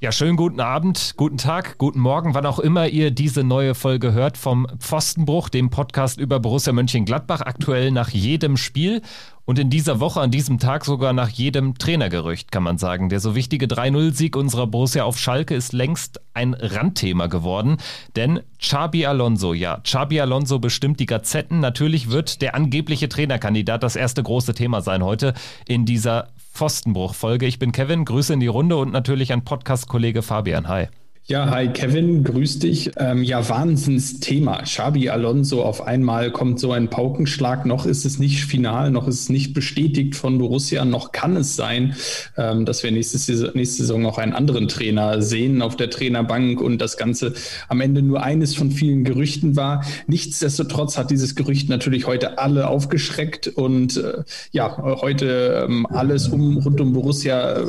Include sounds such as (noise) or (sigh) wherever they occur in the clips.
Ja, schönen guten Abend, guten Tag, guten Morgen, wann auch immer ihr diese neue Folge hört vom Pfostenbruch, dem Podcast über Borussia Mönchengladbach, aktuell nach jedem Spiel und in dieser Woche, an diesem Tag sogar nach jedem Trainergerücht, kann man sagen. Der so wichtige 3-0-Sieg unserer Borussia auf Schalke ist längst ein Randthema geworden, denn Xabi Alonso, ja, Xabi Alonso bestimmt die Gazetten. Natürlich wird der angebliche Trainerkandidat das erste große Thema sein heute in dieser Pfostenbruch-Folge. Ich bin Kevin, Grüße in die Runde und natürlich an Podcast-Kollege Fabian. Hi. Ja, hi Kevin, grüß dich. Ähm, ja, Wahnsinnsthema. Xabi Alonso, auf einmal kommt so ein Paukenschlag. Noch ist es nicht final, noch ist es nicht bestätigt von Borussia, noch kann es sein, ähm, dass wir nächste Saison, nächste Saison auch einen anderen Trainer sehen auf der Trainerbank und das Ganze am Ende nur eines von vielen Gerüchten war. Nichtsdestotrotz hat dieses Gerücht natürlich heute alle aufgeschreckt und äh, ja, heute ähm, alles um, rund um Borussia äh,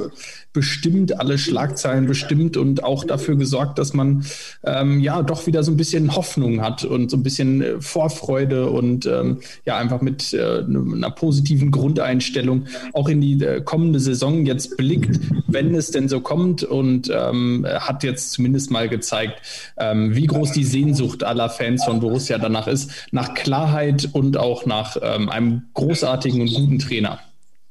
bestimmt, alle Schlagzeilen bestimmt und auch dafür gesorgt, dass man ähm, ja doch wieder so ein bisschen Hoffnung hat und so ein bisschen äh, Vorfreude und ähm, ja einfach mit äh, einer positiven Grundeinstellung auch in die äh, kommende Saison jetzt blickt, wenn es denn so kommt und ähm, hat jetzt zumindest mal gezeigt, ähm, wie groß die Sehnsucht aller Fans von Borussia danach ist, nach Klarheit und auch nach ähm, einem großartigen und guten Trainer.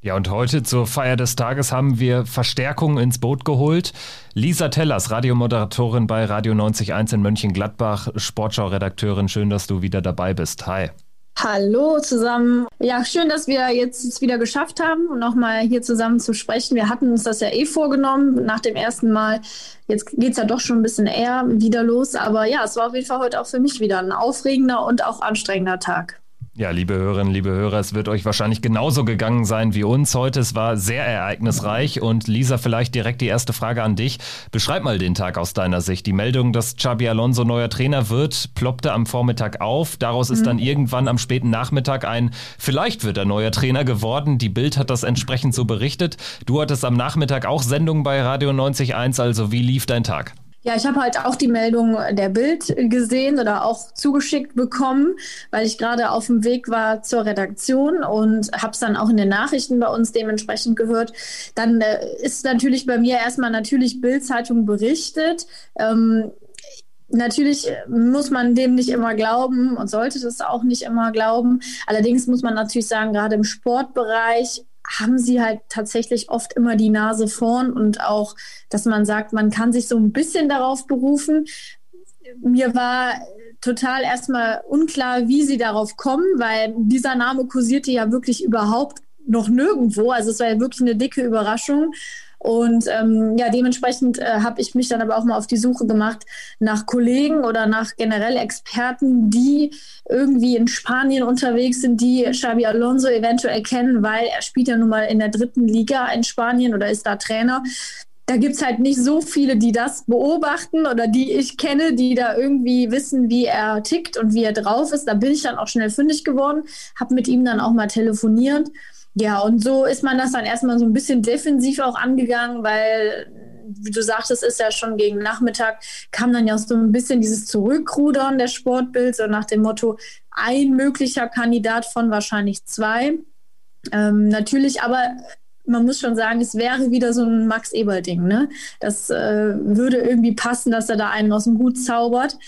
Ja, und heute zur Feier des Tages haben wir Verstärkung ins Boot geholt. Lisa Tellers, Radiomoderatorin bei Radio 90.1 in Mönchengladbach, Sportschau-Redakteurin. Schön, dass du wieder dabei bist. Hi. Hallo zusammen. Ja, schön, dass wir jetzt es wieder geschafft haben, nochmal hier zusammen zu sprechen. Wir hatten uns das ja eh vorgenommen nach dem ersten Mal. Jetzt geht es ja doch schon ein bisschen eher wieder los. Aber ja, es war auf jeden Fall heute auch für mich wieder ein aufregender und auch anstrengender Tag. Ja, liebe Hörerinnen, liebe Hörer, es wird euch wahrscheinlich genauso gegangen sein wie uns heute. Es war sehr ereignisreich und Lisa, vielleicht direkt die erste Frage an dich. Beschreib mal den Tag aus deiner Sicht. Die Meldung, dass Xabi Alonso neuer Trainer wird, ploppte am Vormittag auf. Daraus ist mhm. dann irgendwann am späten Nachmittag ein, vielleicht wird er neuer Trainer geworden. Die Bild hat das entsprechend so berichtet. Du hattest am Nachmittag auch Sendung bei Radio 90.1, also wie lief dein Tag? Ja, ich habe halt auch die Meldung der Bild gesehen oder auch zugeschickt bekommen, weil ich gerade auf dem Weg war zur Redaktion und habe es dann auch in den Nachrichten bei uns dementsprechend gehört. Dann äh, ist natürlich bei mir erstmal natürlich Bild-Zeitung berichtet. Ähm, Natürlich muss man dem nicht immer glauben und sollte das auch nicht immer glauben. Allerdings muss man natürlich sagen, gerade im Sportbereich haben sie halt tatsächlich oft immer die Nase vorn und auch, dass man sagt, man kann sich so ein bisschen darauf berufen. Mir war total erstmal unklar, wie sie darauf kommen, weil dieser Name kursierte ja wirklich überhaupt noch nirgendwo. Also es war ja wirklich eine dicke Überraschung. Und ähm, ja, dementsprechend äh, habe ich mich dann aber auch mal auf die Suche gemacht nach Kollegen oder nach generell Experten, die irgendwie in Spanien unterwegs sind, die Xabi Alonso eventuell kennen, weil er spielt ja nun mal in der dritten Liga in Spanien oder ist da Trainer. Da gibt es halt nicht so viele, die das beobachten oder die ich kenne, die da irgendwie wissen, wie er tickt und wie er drauf ist. Da bin ich dann auch schnell fündig geworden, habe mit ihm dann auch mal telefoniert ja, und so ist man das dann erstmal so ein bisschen defensiv auch angegangen, weil, wie du sagtest, ist ja schon gegen Nachmittag, kam dann ja so ein bisschen dieses Zurückrudern der Sportbild, so nach dem Motto, ein möglicher Kandidat von wahrscheinlich zwei. Ähm, natürlich aber man muss schon sagen, es wäre wieder so ein Max Eber-Ding. Ne? Das äh, würde irgendwie passen, dass er da einen aus dem Hut zaubert.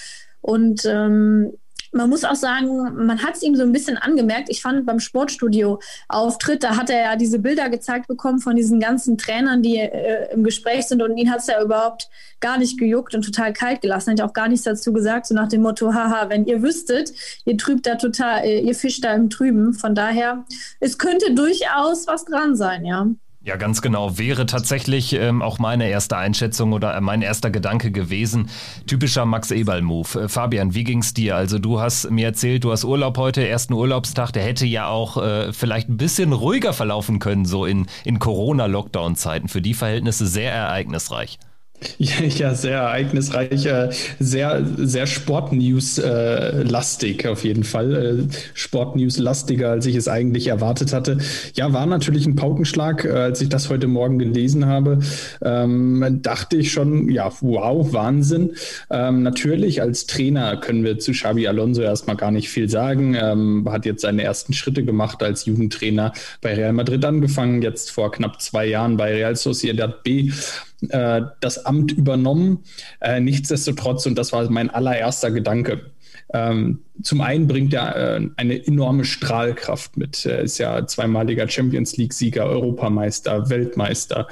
Und ähm, man muss auch sagen, man hat es ihm so ein bisschen angemerkt. Ich fand beim Sportstudio-Auftritt, da hat er ja diese Bilder gezeigt bekommen von diesen ganzen Trainern, die äh, im Gespräch sind und ihn hat es ja überhaupt gar nicht gejuckt und total kalt gelassen. Hat auch gar nichts dazu gesagt, so nach dem Motto, haha, wenn ihr wüsstet, ihr trübt da total, äh, ihr fischt da im Trüben. Von daher, es könnte durchaus was dran sein, ja. Ja, ganz genau. Wäre tatsächlich ähm, auch meine erste Einschätzung oder äh, mein erster Gedanke gewesen. Typischer Max Eberl-Move. Äh, Fabian, wie ging's dir? Also du hast mir erzählt, du hast Urlaub heute, ersten Urlaubstag. Der hätte ja auch äh, vielleicht ein bisschen ruhiger verlaufen können, so in, in Corona-Lockdown-Zeiten. Für die Verhältnisse sehr ereignisreich. (laughs) Ja, sehr ereignisreich, sehr, sehr Sportnews-lastig auf jeden Fall. Äh, Sportnews-lastiger, als ich es eigentlich erwartet hatte. Ja, war natürlich ein Paukenschlag. Äh, als ich das heute Morgen gelesen habe, ähm, dachte ich schon, ja, wow, Wahnsinn. Ähm, natürlich, als Trainer können wir zu Xabi Alonso erstmal gar nicht viel sagen. Ähm, hat jetzt seine ersten Schritte gemacht als Jugendtrainer bei Real Madrid angefangen, jetzt vor knapp zwei Jahren bei Real Sociedad B äh, das Amt übernommen. Äh, nichtsdestotrotz, und das war mein allererster Gedanke, ähm, zum einen bringt er äh, eine enorme Strahlkraft mit. Er ist ja zweimaliger Champions League-Sieger, Europameister, Weltmeister,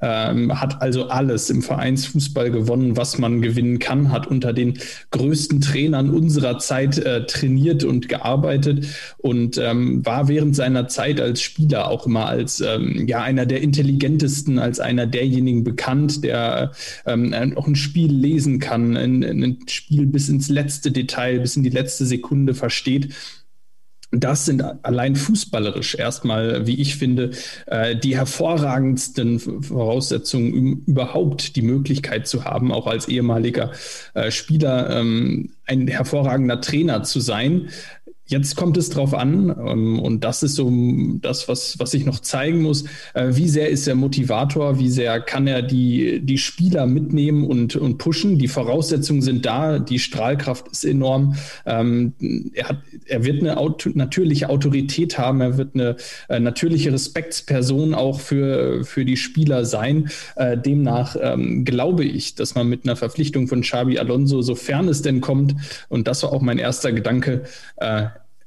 ähm, hat also alles im Vereinsfußball gewonnen, was man gewinnen kann, hat unter den größten Trainern unserer Zeit äh, trainiert und gearbeitet und ähm, war während seiner Zeit als Spieler auch immer als ähm, ja, einer der intelligentesten, als einer derjenigen bekannt, der ähm, auch ein Spiel lesen kann, ein, ein Spiel bis ins letzte Detail, bis in die letzte Sekunde versteht. Das sind allein fußballerisch erstmal, wie ich finde, äh, die hervorragendsten Voraussetzungen, überhaupt die Möglichkeit zu haben, auch als ehemaliger äh, Spieler ähm, ein hervorragender Trainer zu sein. Jetzt kommt es drauf an, ähm, und das ist so das, was, was ich noch zeigen muss. Äh, wie sehr ist er Motivator? Wie sehr kann er die, die Spieler mitnehmen und, und pushen? Die Voraussetzungen sind da, die Strahlkraft ist enorm. Ähm, er, hat, er wird eine Auto, natürliche Autorität haben, er wird eine äh, natürliche Respektsperson auch für, für die Spieler sein. Äh, demnach ähm, glaube ich, dass man mit einer Verpflichtung von Xabi Alonso, sofern es denn kommt, und das war auch mein erster Gedanke,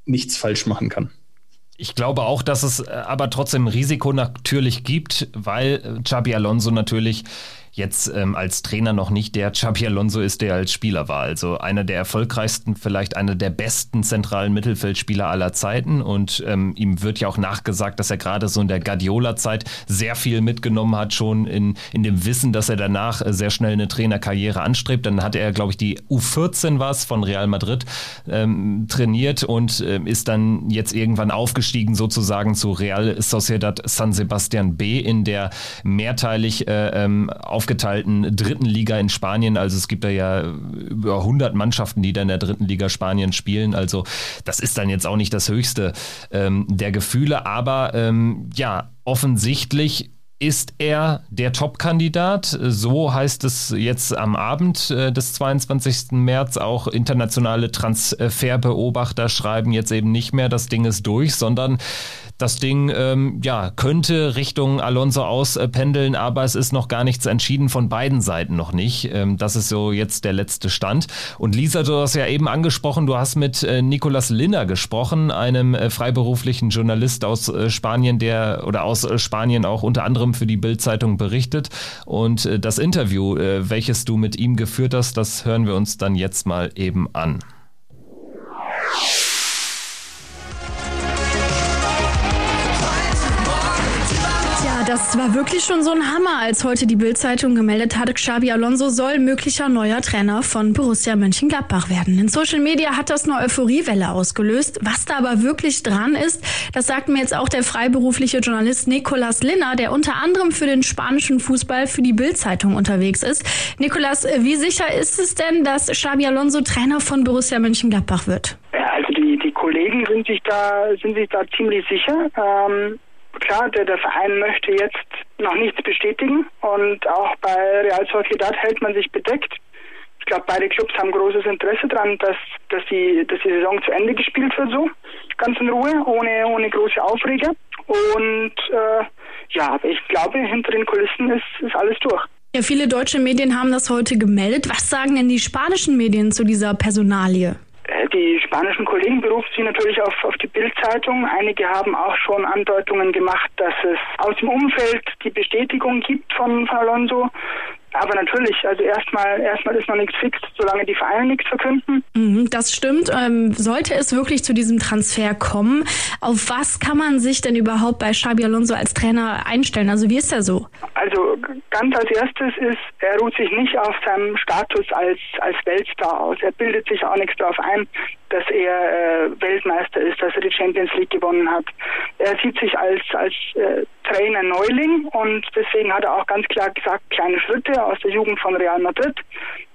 nichts falsch machen kann. Ich glaube auch, dass es äh, aber trotzdem Risiko natürlich gibt, weil Xabi Alonso natürlich jetzt ähm, als Trainer noch nicht der Xabi Alonso ist, der als Spieler war. Also einer der erfolgreichsten, vielleicht einer der besten zentralen Mittelfeldspieler aller Zeiten. Und ähm, ihm wird ja auch nachgesagt, dass er gerade so in der Guardiola-Zeit sehr viel mitgenommen hat, schon in, in dem Wissen, dass er danach äh, sehr schnell eine Trainerkarriere anstrebt. Dann hatte er, glaube ich, die U14 was von Real Madrid ähm, trainiert und äh, ist dann jetzt irgendwann aufgestiegen sozusagen zu Real Sociedad San Sebastian B in der mehrteilig äh, ähm, auf aufgeteilten dritten Liga in Spanien. Also es gibt da ja über 100 Mannschaften, die da in der dritten Liga Spanien spielen. Also das ist dann jetzt auch nicht das höchste ähm, der Gefühle. Aber ähm, ja, offensichtlich ist er der Top-Kandidat? So heißt es jetzt am Abend äh, des 22. März. Auch internationale Transferbeobachter schreiben jetzt eben nicht mehr, das Ding ist durch, sondern das Ding ähm, ja, könnte Richtung Alonso auspendeln, aber es ist noch gar nichts entschieden von beiden Seiten noch nicht. Ähm, das ist so jetzt der letzte Stand. Und Lisa, du hast ja eben angesprochen, du hast mit äh, Nicolas Linner gesprochen, einem äh, freiberuflichen Journalist aus äh, Spanien, der oder aus äh, Spanien auch unter anderem für die Bild-Zeitung berichtet. Und äh, das Interview, äh, welches du mit ihm geführt hast, das hören wir uns dann jetzt mal eben an. Das war wirklich schon so ein Hammer, als heute die Bildzeitung gemeldet hat, Xabi Alonso soll möglicher neuer Trainer von Borussia Mönchengladbach werden. In Social Media hat das eine Euphoriewelle ausgelöst. Was da aber wirklich dran ist, das sagt mir jetzt auch der freiberufliche Journalist Nicolas Linner, der unter anderem für den spanischen Fußball für die Bildzeitung unterwegs ist. Nicolas, wie sicher ist es denn, dass Xabi Alonso Trainer von Borussia Mönchengladbach wird? Ja, also die, die Kollegen sind sich da sind sich da ziemlich sicher. Ähm, klar, der, der Verein möchte jetzt noch nichts bestätigen und auch bei Real Sociedad hält man sich bedeckt. Ich glaube, beide Clubs haben großes Interesse daran, dass, dass, die, dass die Saison zu Ende gespielt wird, so ganz in Ruhe, ohne, ohne große Aufreger. Und äh, ja, ich glaube, hinter den Kulissen ist, ist alles durch. Ja, viele deutsche Medien haben das heute gemeldet. Was sagen denn die spanischen Medien zu dieser Personalie? Äh, die spanischen Kollegen berufen sich natürlich auf, auf die Bildzeitung. Einige haben auch schon Andeutungen gemacht, dass es aus dem Umfeld die Bestätigung gibt von Alonso. Aber natürlich, also erstmal erstmal ist noch nichts fix, solange die Vereine nichts verkünden. Mhm, das stimmt. Ähm, sollte es wirklich zu diesem Transfer kommen, auf was kann man sich denn überhaupt bei Xabi Alonso als Trainer einstellen? Also wie ist er so? Also ganz als erstes ist, er ruht sich nicht auf seinem Status als, als Weltstar aus. Er bildet sich auch nichts darauf ein, dass er äh, Weltmeister ist, dass er die Champions League gewonnen hat. Er sieht sich als, als äh, Trainer Neuling und deswegen hat er auch ganz klar gesagt, kleine Schritte aus der Jugend von Real Madrid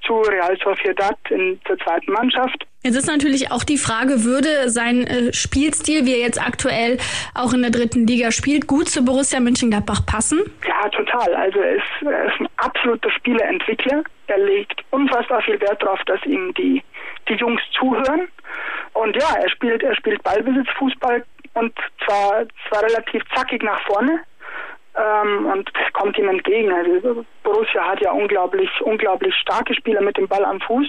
zu Real Sociedad in zur zweiten Mannschaft. Jetzt ist natürlich auch die Frage, würde sein äh, Spielstil, wie er jetzt aktuell auch in der dritten Liga spielt, gut zu Borussia Mönchengladbach passen? Ja, total. Also er ist, er ist ein absoluter Spieleentwickler. Er legt unfassbar viel Wert darauf, dass ihm die, die Jungs zuhören. Und ja, er spielt, er spielt Ballbesitzfußball und zwar, zwar relativ zackig nach vorne. Ähm, und kommt ihm entgegen. Also Borussia hat ja unglaublich, unglaublich starke Spieler mit dem Ball am Fuß.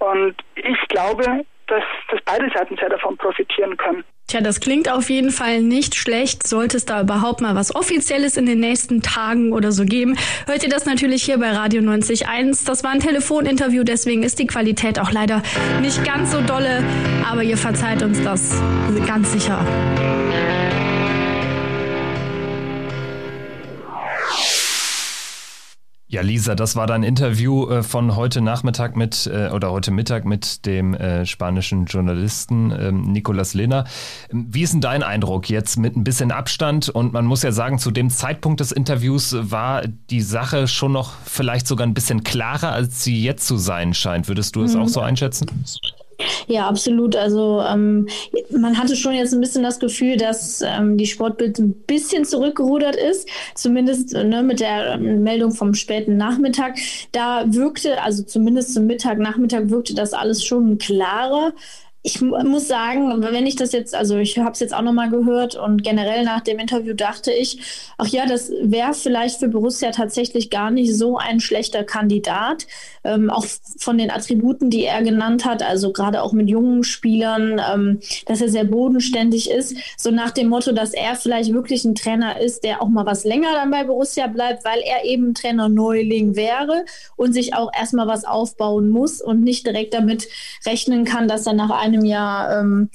Und ich glaube, dass, dass beide Seiten sehr davon profitieren können. Tja, das klingt auf jeden Fall nicht schlecht. Sollte es da überhaupt mal was Offizielles in den nächsten Tagen oder so geben, hört ihr das natürlich hier bei Radio 90.1. Das war ein Telefoninterview, deswegen ist die Qualität auch leider nicht ganz so dolle, aber ihr verzeiht uns das ganz sicher. Ja, Lisa, das war dein Interview äh, von heute Nachmittag mit äh, oder heute Mittag mit dem äh, spanischen Journalisten ähm, Nicolas Lehner. Ähm, wie ist denn dein Eindruck jetzt mit ein bisschen Abstand? Und man muss ja sagen, zu dem Zeitpunkt des Interviews war die Sache schon noch vielleicht sogar ein bisschen klarer, als sie jetzt zu sein scheint. Würdest du es mhm. auch so einschätzen? Ja, absolut. Also ähm, man hatte schon jetzt ein bisschen das Gefühl, dass ähm, die Sportbild ein bisschen zurückgerudert ist, zumindest ne, mit der ähm, Meldung vom späten Nachmittag. Da wirkte, also zumindest zum Mittag, Nachmittag wirkte das alles schon klarer ich muss sagen, wenn ich das jetzt, also ich habe es jetzt auch nochmal gehört und generell nach dem Interview dachte ich, ach ja, das wäre vielleicht für Borussia tatsächlich gar nicht so ein schlechter Kandidat. Ähm, auch von den Attributen, die er genannt hat, also gerade auch mit jungen Spielern, ähm, dass er sehr bodenständig ist. So nach dem Motto, dass er vielleicht wirklich ein Trainer ist, der auch mal was länger dann bei Borussia bleibt, weil er eben Trainer Neuling wäre und sich auch erstmal was aufbauen muss und nicht direkt damit rechnen kann, dass er nach einem einem Jahr ähm,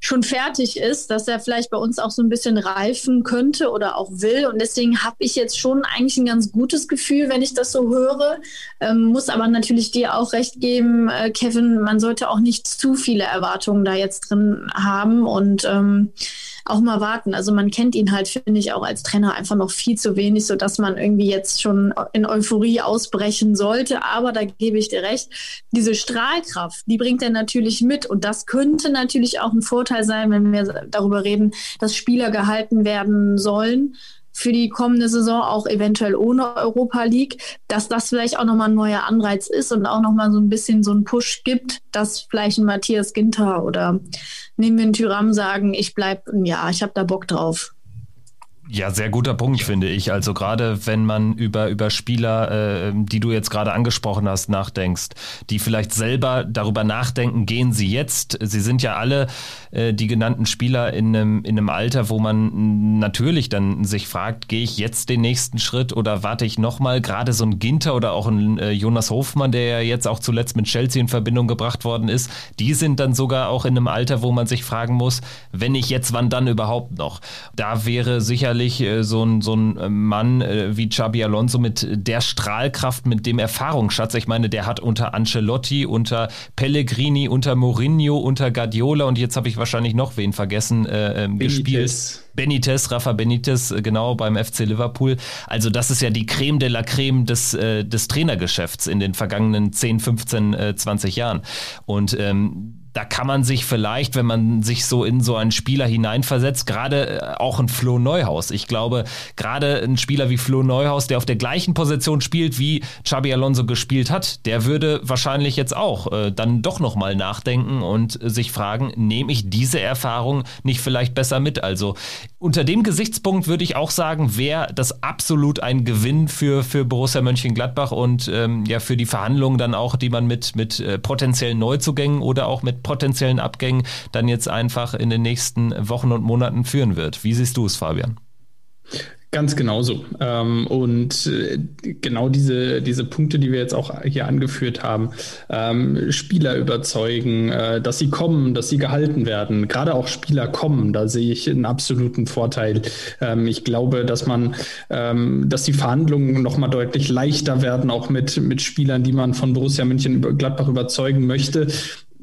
schon fertig ist, dass er vielleicht bei uns auch so ein bisschen reifen könnte oder auch will. Und deswegen habe ich jetzt schon eigentlich ein ganz gutes Gefühl, wenn ich das so höre. Ähm, muss aber natürlich dir auch recht geben, äh, Kevin, man sollte auch nicht zu viele Erwartungen da jetzt drin haben. Und ähm, auch mal warten. Also man kennt ihn halt, finde ich, auch als Trainer einfach noch viel zu wenig, sodass man irgendwie jetzt schon in Euphorie ausbrechen sollte. Aber da gebe ich dir recht, diese Strahlkraft, die bringt er natürlich mit. Und das könnte natürlich auch ein Vorteil sein, wenn wir darüber reden, dass Spieler gehalten werden sollen für die kommende Saison auch eventuell ohne Europa League, dass das vielleicht auch nochmal ein neuer Anreiz ist und auch nochmal so ein bisschen so einen Push gibt, dass vielleicht ein Matthias Ginter oder nehmen wir einen Tyram sagen, ich bleibe ein Jahr, ich habe da Bock drauf. Ja, sehr guter Punkt, finde ich. Also gerade wenn man über, über Spieler, äh, die du jetzt gerade angesprochen hast, nachdenkst, die vielleicht selber darüber nachdenken, gehen sie jetzt. Sie sind ja alle äh, die genannten Spieler in einem, in einem Alter, wo man natürlich dann sich fragt, gehe ich jetzt den nächsten Schritt oder warte ich nochmal? Gerade so ein Ginter oder auch ein äh, Jonas Hofmann, der ja jetzt auch zuletzt mit Chelsea in Verbindung gebracht worden ist, die sind dann sogar auch in einem Alter, wo man sich fragen muss, wenn ich jetzt, wann dann überhaupt noch? Da wäre sicherlich sicherlich äh, so ein, so ein äh, Mann äh, wie Xabi Alonso mit der Strahlkraft, mit dem Erfahrungsschatz. Ich meine, der hat unter Ancelotti, unter Pellegrini, unter Mourinho, unter Guardiola und jetzt habe ich wahrscheinlich noch wen vergessen äh, ähm, gespielt. Benitez, Rafa Benitez, genau beim FC Liverpool. Also das ist ja die Creme de la Creme des, äh, des Trainergeschäfts in den vergangenen 10, 15, äh, 20 Jahren. Und ähm, da kann man sich vielleicht, wenn man sich so in so einen Spieler hineinversetzt, gerade äh, auch ein Flo Neuhaus. Ich glaube, gerade ein Spieler wie Flo Neuhaus, der auf der gleichen Position spielt, wie Xabi Alonso gespielt hat, der würde wahrscheinlich jetzt auch äh, dann doch nochmal nachdenken und sich fragen, nehme ich diese Erfahrung nicht vielleicht besser mit? Also unter dem Gesichtspunkt würde ich auch sagen, wäre das absolut ein Gewinn für, für Borussia Mönchengladbach und ähm, ja für die Verhandlungen dann auch, die man mit, mit äh, potenziellen Neuzugängen oder auch mit potenziellen Abgängen dann jetzt einfach in den nächsten Wochen und Monaten führen wird. Wie siehst du es, Fabian? Ganz genauso. Ähm, und äh, genau diese, diese Punkte, die wir jetzt auch hier angeführt haben, ähm, Spieler überzeugen, äh, dass sie kommen, dass sie gehalten werden. Gerade auch Spieler kommen, da sehe ich einen absoluten Vorteil. Ähm, ich glaube, dass man, dass die Verhandlungen nochmal deutlich leichter werden, auch mit, mit Spielern, die man von Borussia München Gladbach überzeugen möchte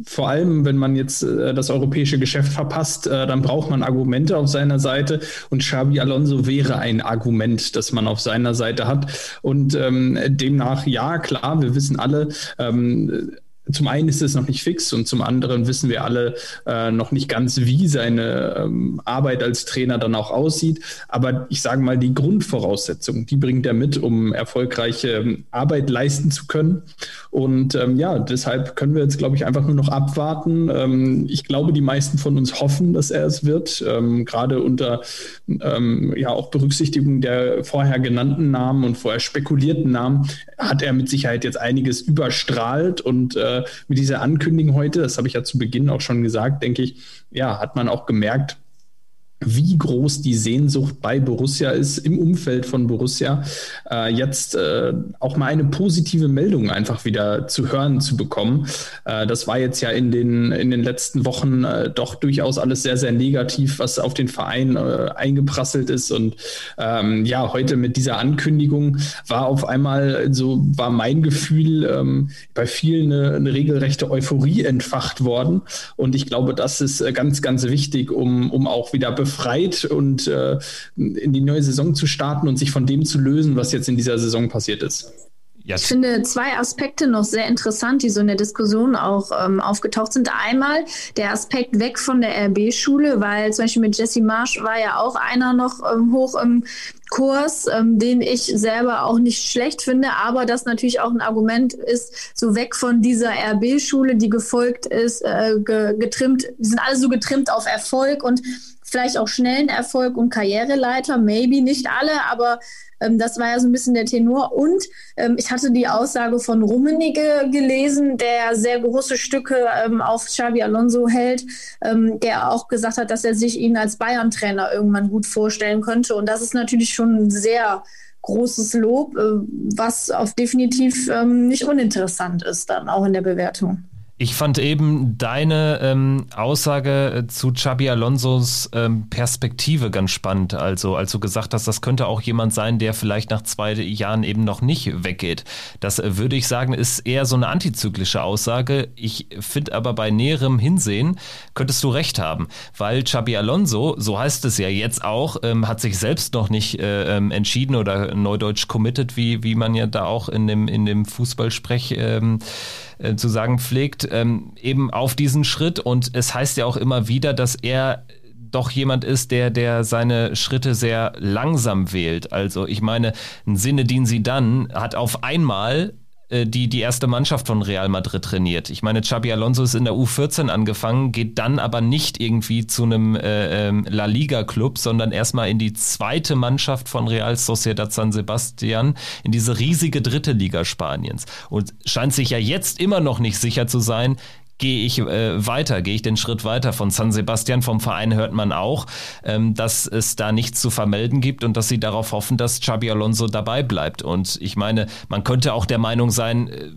vor allem, wenn man jetzt äh, das europäische Geschäft verpasst, äh, dann braucht man Argumente auf seiner Seite. Und Xabi Alonso wäre ein Argument, das man auf seiner Seite hat. Und ähm, demnach, ja, klar, wir wissen alle, ähm, zum einen ist es noch nicht fix und zum anderen wissen wir alle äh, noch nicht ganz, wie seine ähm, Arbeit als Trainer dann auch aussieht. Aber ich sage mal, die Grundvoraussetzungen, die bringt er mit, um erfolgreiche ähm, Arbeit leisten zu können. Und ähm, ja, deshalb können wir jetzt, glaube ich, einfach nur noch abwarten. Ähm, ich glaube, die meisten von uns hoffen, dass er es wird, ähm, gerade unter ähm, ja auch Berücksichtigung der vorher genannten Namen und vorher spekulierten Namen hat er mit Sicherheit jetzt einiges überstrahlt und äh, mit dieser Ankündigung heute, das habe ich ja zu Beginn auch schon gesagt, denke ich, ja, hat man auch gemerkt, wie groß die Sehnsucht bei Borussia ist, im Umfeld von Borussia, äh, jetzt äh, auch mal eine positive Meldung einfach wieder zu hören zu bekommen. Äh, das war jetzt ja in den, in den letzten Wochen doch durchaus alles sehr, sehr negativ, was auf den Verein eingeprasselt ist. Und ähm, ja, heute mit dieser Ankündigung war auf einmal, so war mein Gefühl, ähm, bei vielen eine, eine regelrechte Euphorie entfacht worden. Und ich glaube, das ist ganz, ganz wichtig, um, um auch wieder befreit und äh, in die neue Saison zu starten und sich von dem zu lösen, was jetzt in dieser Saison passiert ist. Yes. Ich finde zwei Aspekte noch sehr interessant, die so in der Diskussion auch ähm, aufgetaucht sind. Einmal der Aspekt weg von der RB-Schule, weil zum Beispiel mit Jesse Marsch war ja auch einer noch ähm, hoch im Kurs, ähm, den ich selber auch nicht schlecht finde, aber das natürlich auch ein Argument ist, so weg von dieser RB-Schule, die gefolgt ist, äh, getrimmt, die sind alle so getrimmt auf Erfolg und vielleicht auch schnellen Erfolg und Karriereleiter, maybe nicht alle, aber ähm, das war ja so ein bisschen der Tenor. Und ähm, ich hatte die Aussage von Rummenigge gelesen, der sehr große Stücke ähm, auf Xabi Alonso hält, ähm, der auch gesagt hat, dass er sich ihn als Bayern-Trainer irgendwann gut vorstellen könnte. Und das ist natürlich schon sehr großes Lob, äh, was auf definitiv ähm, nicht uninteressant ist, dann auch in der Bewertung. Ich fand eben deine ähm, Aussage äh, zu Xabi Alonsos ähm, Perspektive ganz spannend. Also, als du gesagt hast, das könnte auch jemand sein, der vielleicht nach zwei Jahren eben noch nicht weggeht. Das äh, würde ich sagen, ist eher so eine antizyklische Aussage. Ich finde aber bei näherem Hinsehen könntest du recht haben, weil Xabi Alonso, so heißt es ja jetzt auch, ähm, hat sich selbst noch nicht äh, ähm, entschieden oder neudeutsch committed, wie, wie man ja da auch in dem, in dem Fußballsprech ähm, äh, zu sagen pflegt, ähm, eben auf diesen Schritt. Und es heißt ja auch immer wieder, dass er doch jemand ist, der, der seine Schritte sehr langsam wählt. Also ich meine, ein Sinne, den sie dann hat auf einmal die die erste Mannschaft von Real Madrid trainiert. Ich meine, Xabi Alonso ist in der U14 angefangen, geht dann aber nicht irgendwie zu einem äh, ähm, La Liga Club, sondern erstmal in die zweite Mannschaft von Real Sociedad San Sebastian, in diese riesige dritte Liga Spaniens. Und scheint sich ja jetzt immer noch nicht sicher zu sein, gehe ich äh, weiter, gehe ich den Schritt weiter. Von San Sebastian, vom Verein hört man auch, ähm, dass es da nichts zu vermelden gibt und dass sie darauf hoffen, dass Xabi Alonso dabei bleibt. Und ich meine, man könnte auch der Meinung sein, äh,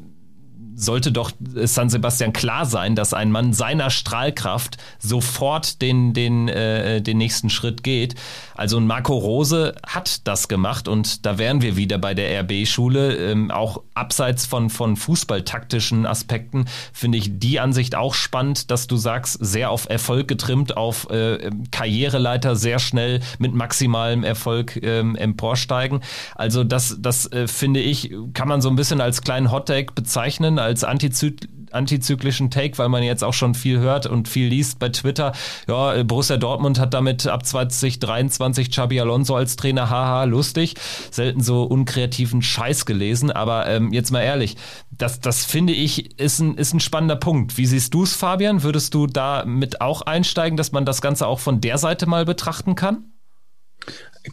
sollte doch San Sebastian klar sein, dass ein Mann seiner Strahlkraft sofort den, den, äh, den nächsten Schritt geht. Also Marco Rose hat das gemacht und da wären wir wieder bei der RB-Schule. Ähm, auch abseits von, von fußballtaktischen Aspekten finde ich die Ansicht auch spannend, dass du sagst, sehr auf Erfolg getrimmt, auf äh, Karriereleiter sehr schnell mit maximalem Erfolg ähm, emporsteigen. Also das, das äh, finde ich, kann man so ein bisschen als kleinen Hottag bezeichnen, als antizyklischen Take, weil man jetzt auch schon viel hört und viel liest bei Twitter. Ja, Borussia Dortmund hat damit ab 2023 Xabi Alonso als Trainer, haha, lustig. Selten so unkreativen Scheiß gelesen, aber ähm, jetzt mal ehrlich, das, das finde ich ist ein, ist ein spannender Punkt. Wie siehst du es, Fabian? Würdest du da mit auch einsteigen, dass man das Ganze auch von der Seite mal betrachten kann?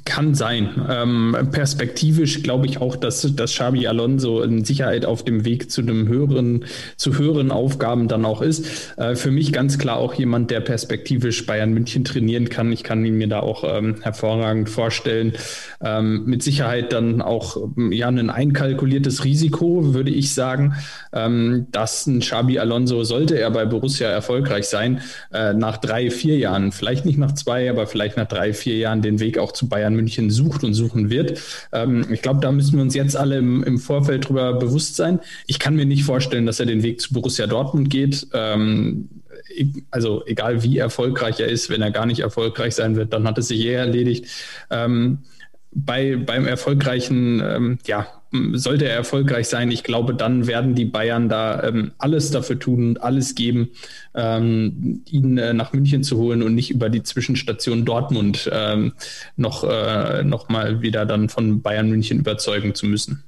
Kann sein. Ähm, perspektivisch glaube ich auch, dass, dass Xabi Alonso in Sicherheit auf dem Weg zu einem höheren, zu höheren Aufgaben dann auch ist. Äh, für mich ganz klar auch jemand, der perspektivisch Bayern München trainieren kann. Ich kann ihn mir da auch ähm, hervorragend vorstellen. Ähm, mit Sicherheit dann auch ja ein einkalkuliertes Risiko, würde ich sagen, ähm, dass ein Xabi Alonso, sollte er bei Borussia erfolgreich sein, äh, nach drei, vier Jahren, vielleicht nicht nach zwei, aber vielleicht nach drei, vier Jahren den Weg Weg auch zu Bayern München sucht und suchen wird. Ähm, ich glaube, da müssen wir uns jetzt alle im, im Vorfeld drüber bewusst sein. Ich kann mir nicht vorstellen, dass er den Weg zu Borussia Dortmund geht. Ähm, also egal wie erfolgreich er ist, wenn er gar nicht erfolgreich sein wird, dann hat es sich eher erledigt. Ähm, bei, beim erfolgreichen, ähm, ja, sollte er erfolgreich sein, ich glaube, dann werden die Bayern da ähm, alles dafür tun und alles geben, ähm, ihn äh, nach München zu holen und nicht über die Zwischenstation Dortmund ähm, noch, äh, noch mal wieder dann von Bayern München überzeugen zu müssen.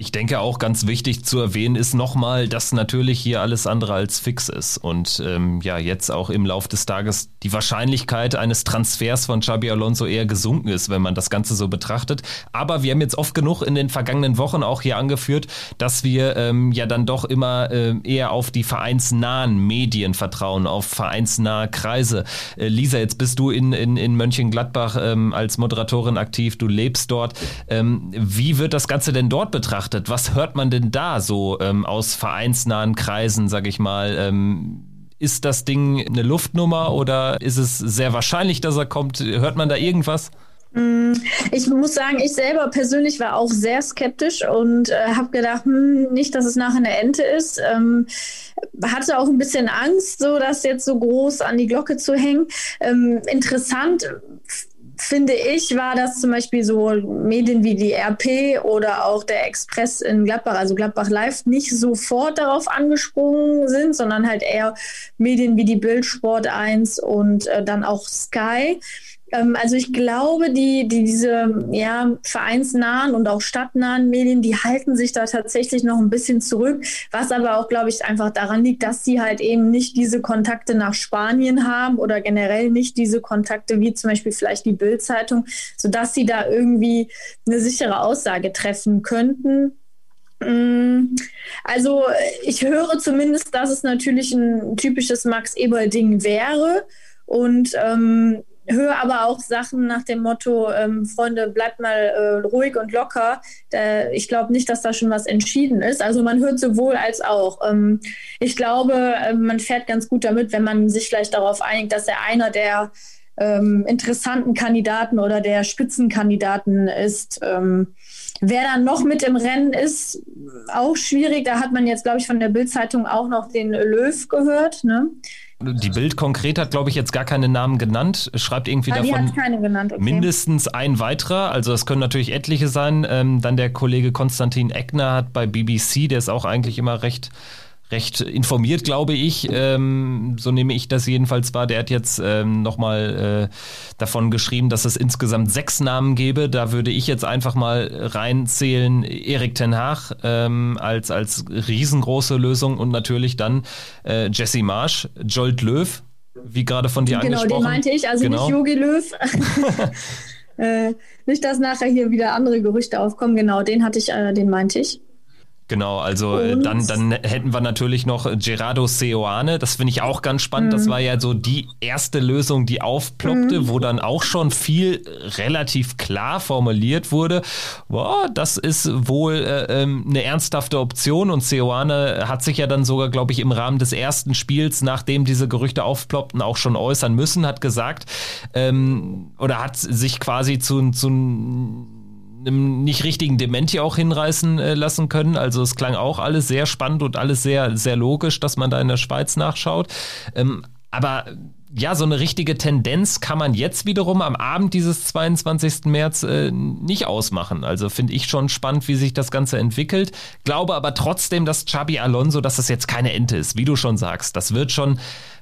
Ich denke auch ganz wichtig zu erwähnen ist nochmal, dass natürlich hier alles andere als fix ist und ähm, ja jetzt auch im Lauf des Tages die Wahrscheinlichkeit eines Transfers von Xabi Alonso eher gesunken ist, wenn man das Ganze so betrachtet. Aber wir haben jetzt oft genug in den vergangenen Wochen auch hier angeführt, dass wir ähm, ja dann doch immer äh, eher auf die vereinsnahen Medien vertrauen, auf vereinsnahe Kreise. Äh, Lisa, jetzt bist du in, in, in Mönchengladbach ähm, als Moderatorin aktiv, du lebst dort. Ähm, wie wird das Ganze denn dort betrachtet? Betrachtet, was hört man denn da so ähm, aus vereinsnahen Kreisen, sag ich mal? Ähm, ist das Ding eine Luftnummer oder ist es sehr wahrscheinlich, dass er kommt? Hört man da irgendwas? Mm, ich muss sagen, ich selber persönlich war auch sehr skeptisch und äh, habe gedacht, hm, nicht, dass es nachher eine Ente ist. Ähm, hatte auch ein bisschen Angst, so das jetzt so groß an die Glocke zu hängen. Ähm, interessant finde ich, war das zum Beispiel so Medien wie die RP oder auch der Express in Gladbach, also Gladbach Live, nicht sofort darauf angesprungen sind, sondern halt eher Medien wie die Bild Sport 1 und äh, dann auch Sky. Ähm, also ich glaube, die, die, diese ja, vereinsnahen und auch stadtnahen Medien, die halten sich da tatsächlich noch ein bisschen zurück, was aber auch, glaube ich, einfach daran liegt, dass sie halt eben nicht diese Kontakte nach Spanien haben oder generell nicht diese Kontakte wie zum Beispiel vielleicht die Bildzeitung, sodass sie da irgendwie eine sichere Aussage treffen könnten. Mm, also ich höre zumindest, dass es natürlich ein typisches Max Eberl-Ding wäre. Und ähm, höre aber auch Sachen nach dem Motto, ähm, Freunde, bleibt mal äh, ruhig und locker. Da, ich glaube nicht, dass da schon was entschieden ist. Also man hört sowohl als auch. Ähm, ich glaube, äh, man fährt ganz gut damit, wenn man sich vielleicht darauf einigt, dass er einer der ähm, interessanten Kandidaten oder der Spitzenkandidaten ist. Ähm, wer dann noch mit im Rennen ist, auch schwierig. Da hat man jetzt, glaube ich, von der Bildzeitung auch noch den Löw gehört. Ne? Die Bild konkret hat, glaube ich, jetzt gar keine Namen genannt. Schreibt irgendwie ah, davon genannt, okay. mindestens ein weiterer. Also es können natürlich etliche sein. Ähm, dann der Kollege Konstantin Eckner hat bei BBC, der ist auch eigentlich immer recht recht informiert, glaube ich. Ähm, so nehme ich das jedenfalls wahr. Der hat jetzt ähm, nochmal äh, davon geschrieben, dass es insgesamt sechs Namen gäbe. Da würde ich jetzt einfach mal reinzählen, Erik Ten Haag ähm, als, als riesengroße Lösung und natürlich dann äh, Jesse Marsch, Jolt Löw, wie gerade von dir genau, angesprochen. Genau, den meinte ich, also genau. nicht Yogi Löw. (laughs) äh, nicht, dass nachher hier wieder andere Gerüchte aufkommen. Genau, den hatte ich, äh, den meinte ich. Genau, also äh, Und? dann, dann hätten wir natürlich noch Gerardo Seoane, das finde ich auch ganz spannend. Mhm. Das war ja so die erste Lösung, die aufploppte, mhm. wo dann auch schon viel relativ klar formuliert wurde. Boah, das ist wohl äh, ähm, eine ernsthafte Option und Seoane hat sich ja dann sogar, glaube ich, im Rahmen des ersten Spiels, nachdem diese Gerüchte aufploppten, auch schon äußern müssen, hat gesagt ähm, oder hat sich quasi zu, zu einem nicht richtigen Dementi auch hinreißen äh, lassen können. Also es klang auch alles sehr spannend und alles sehr, sehr logisch, dass man da in der Schweiz nachschaut. Ähm, aber ja, so eine richtige Tendenz kann man jetzt wiederum am Abend dieses 22. März äh, nicht ausmachen. Also finde ich schon spannend, wie sich das Ganze entwickelt. Glaube aber trotzdem, dass Xabi Alonso, dass das jetzt keine Ente ist, wie du schon sagst. Das wird schon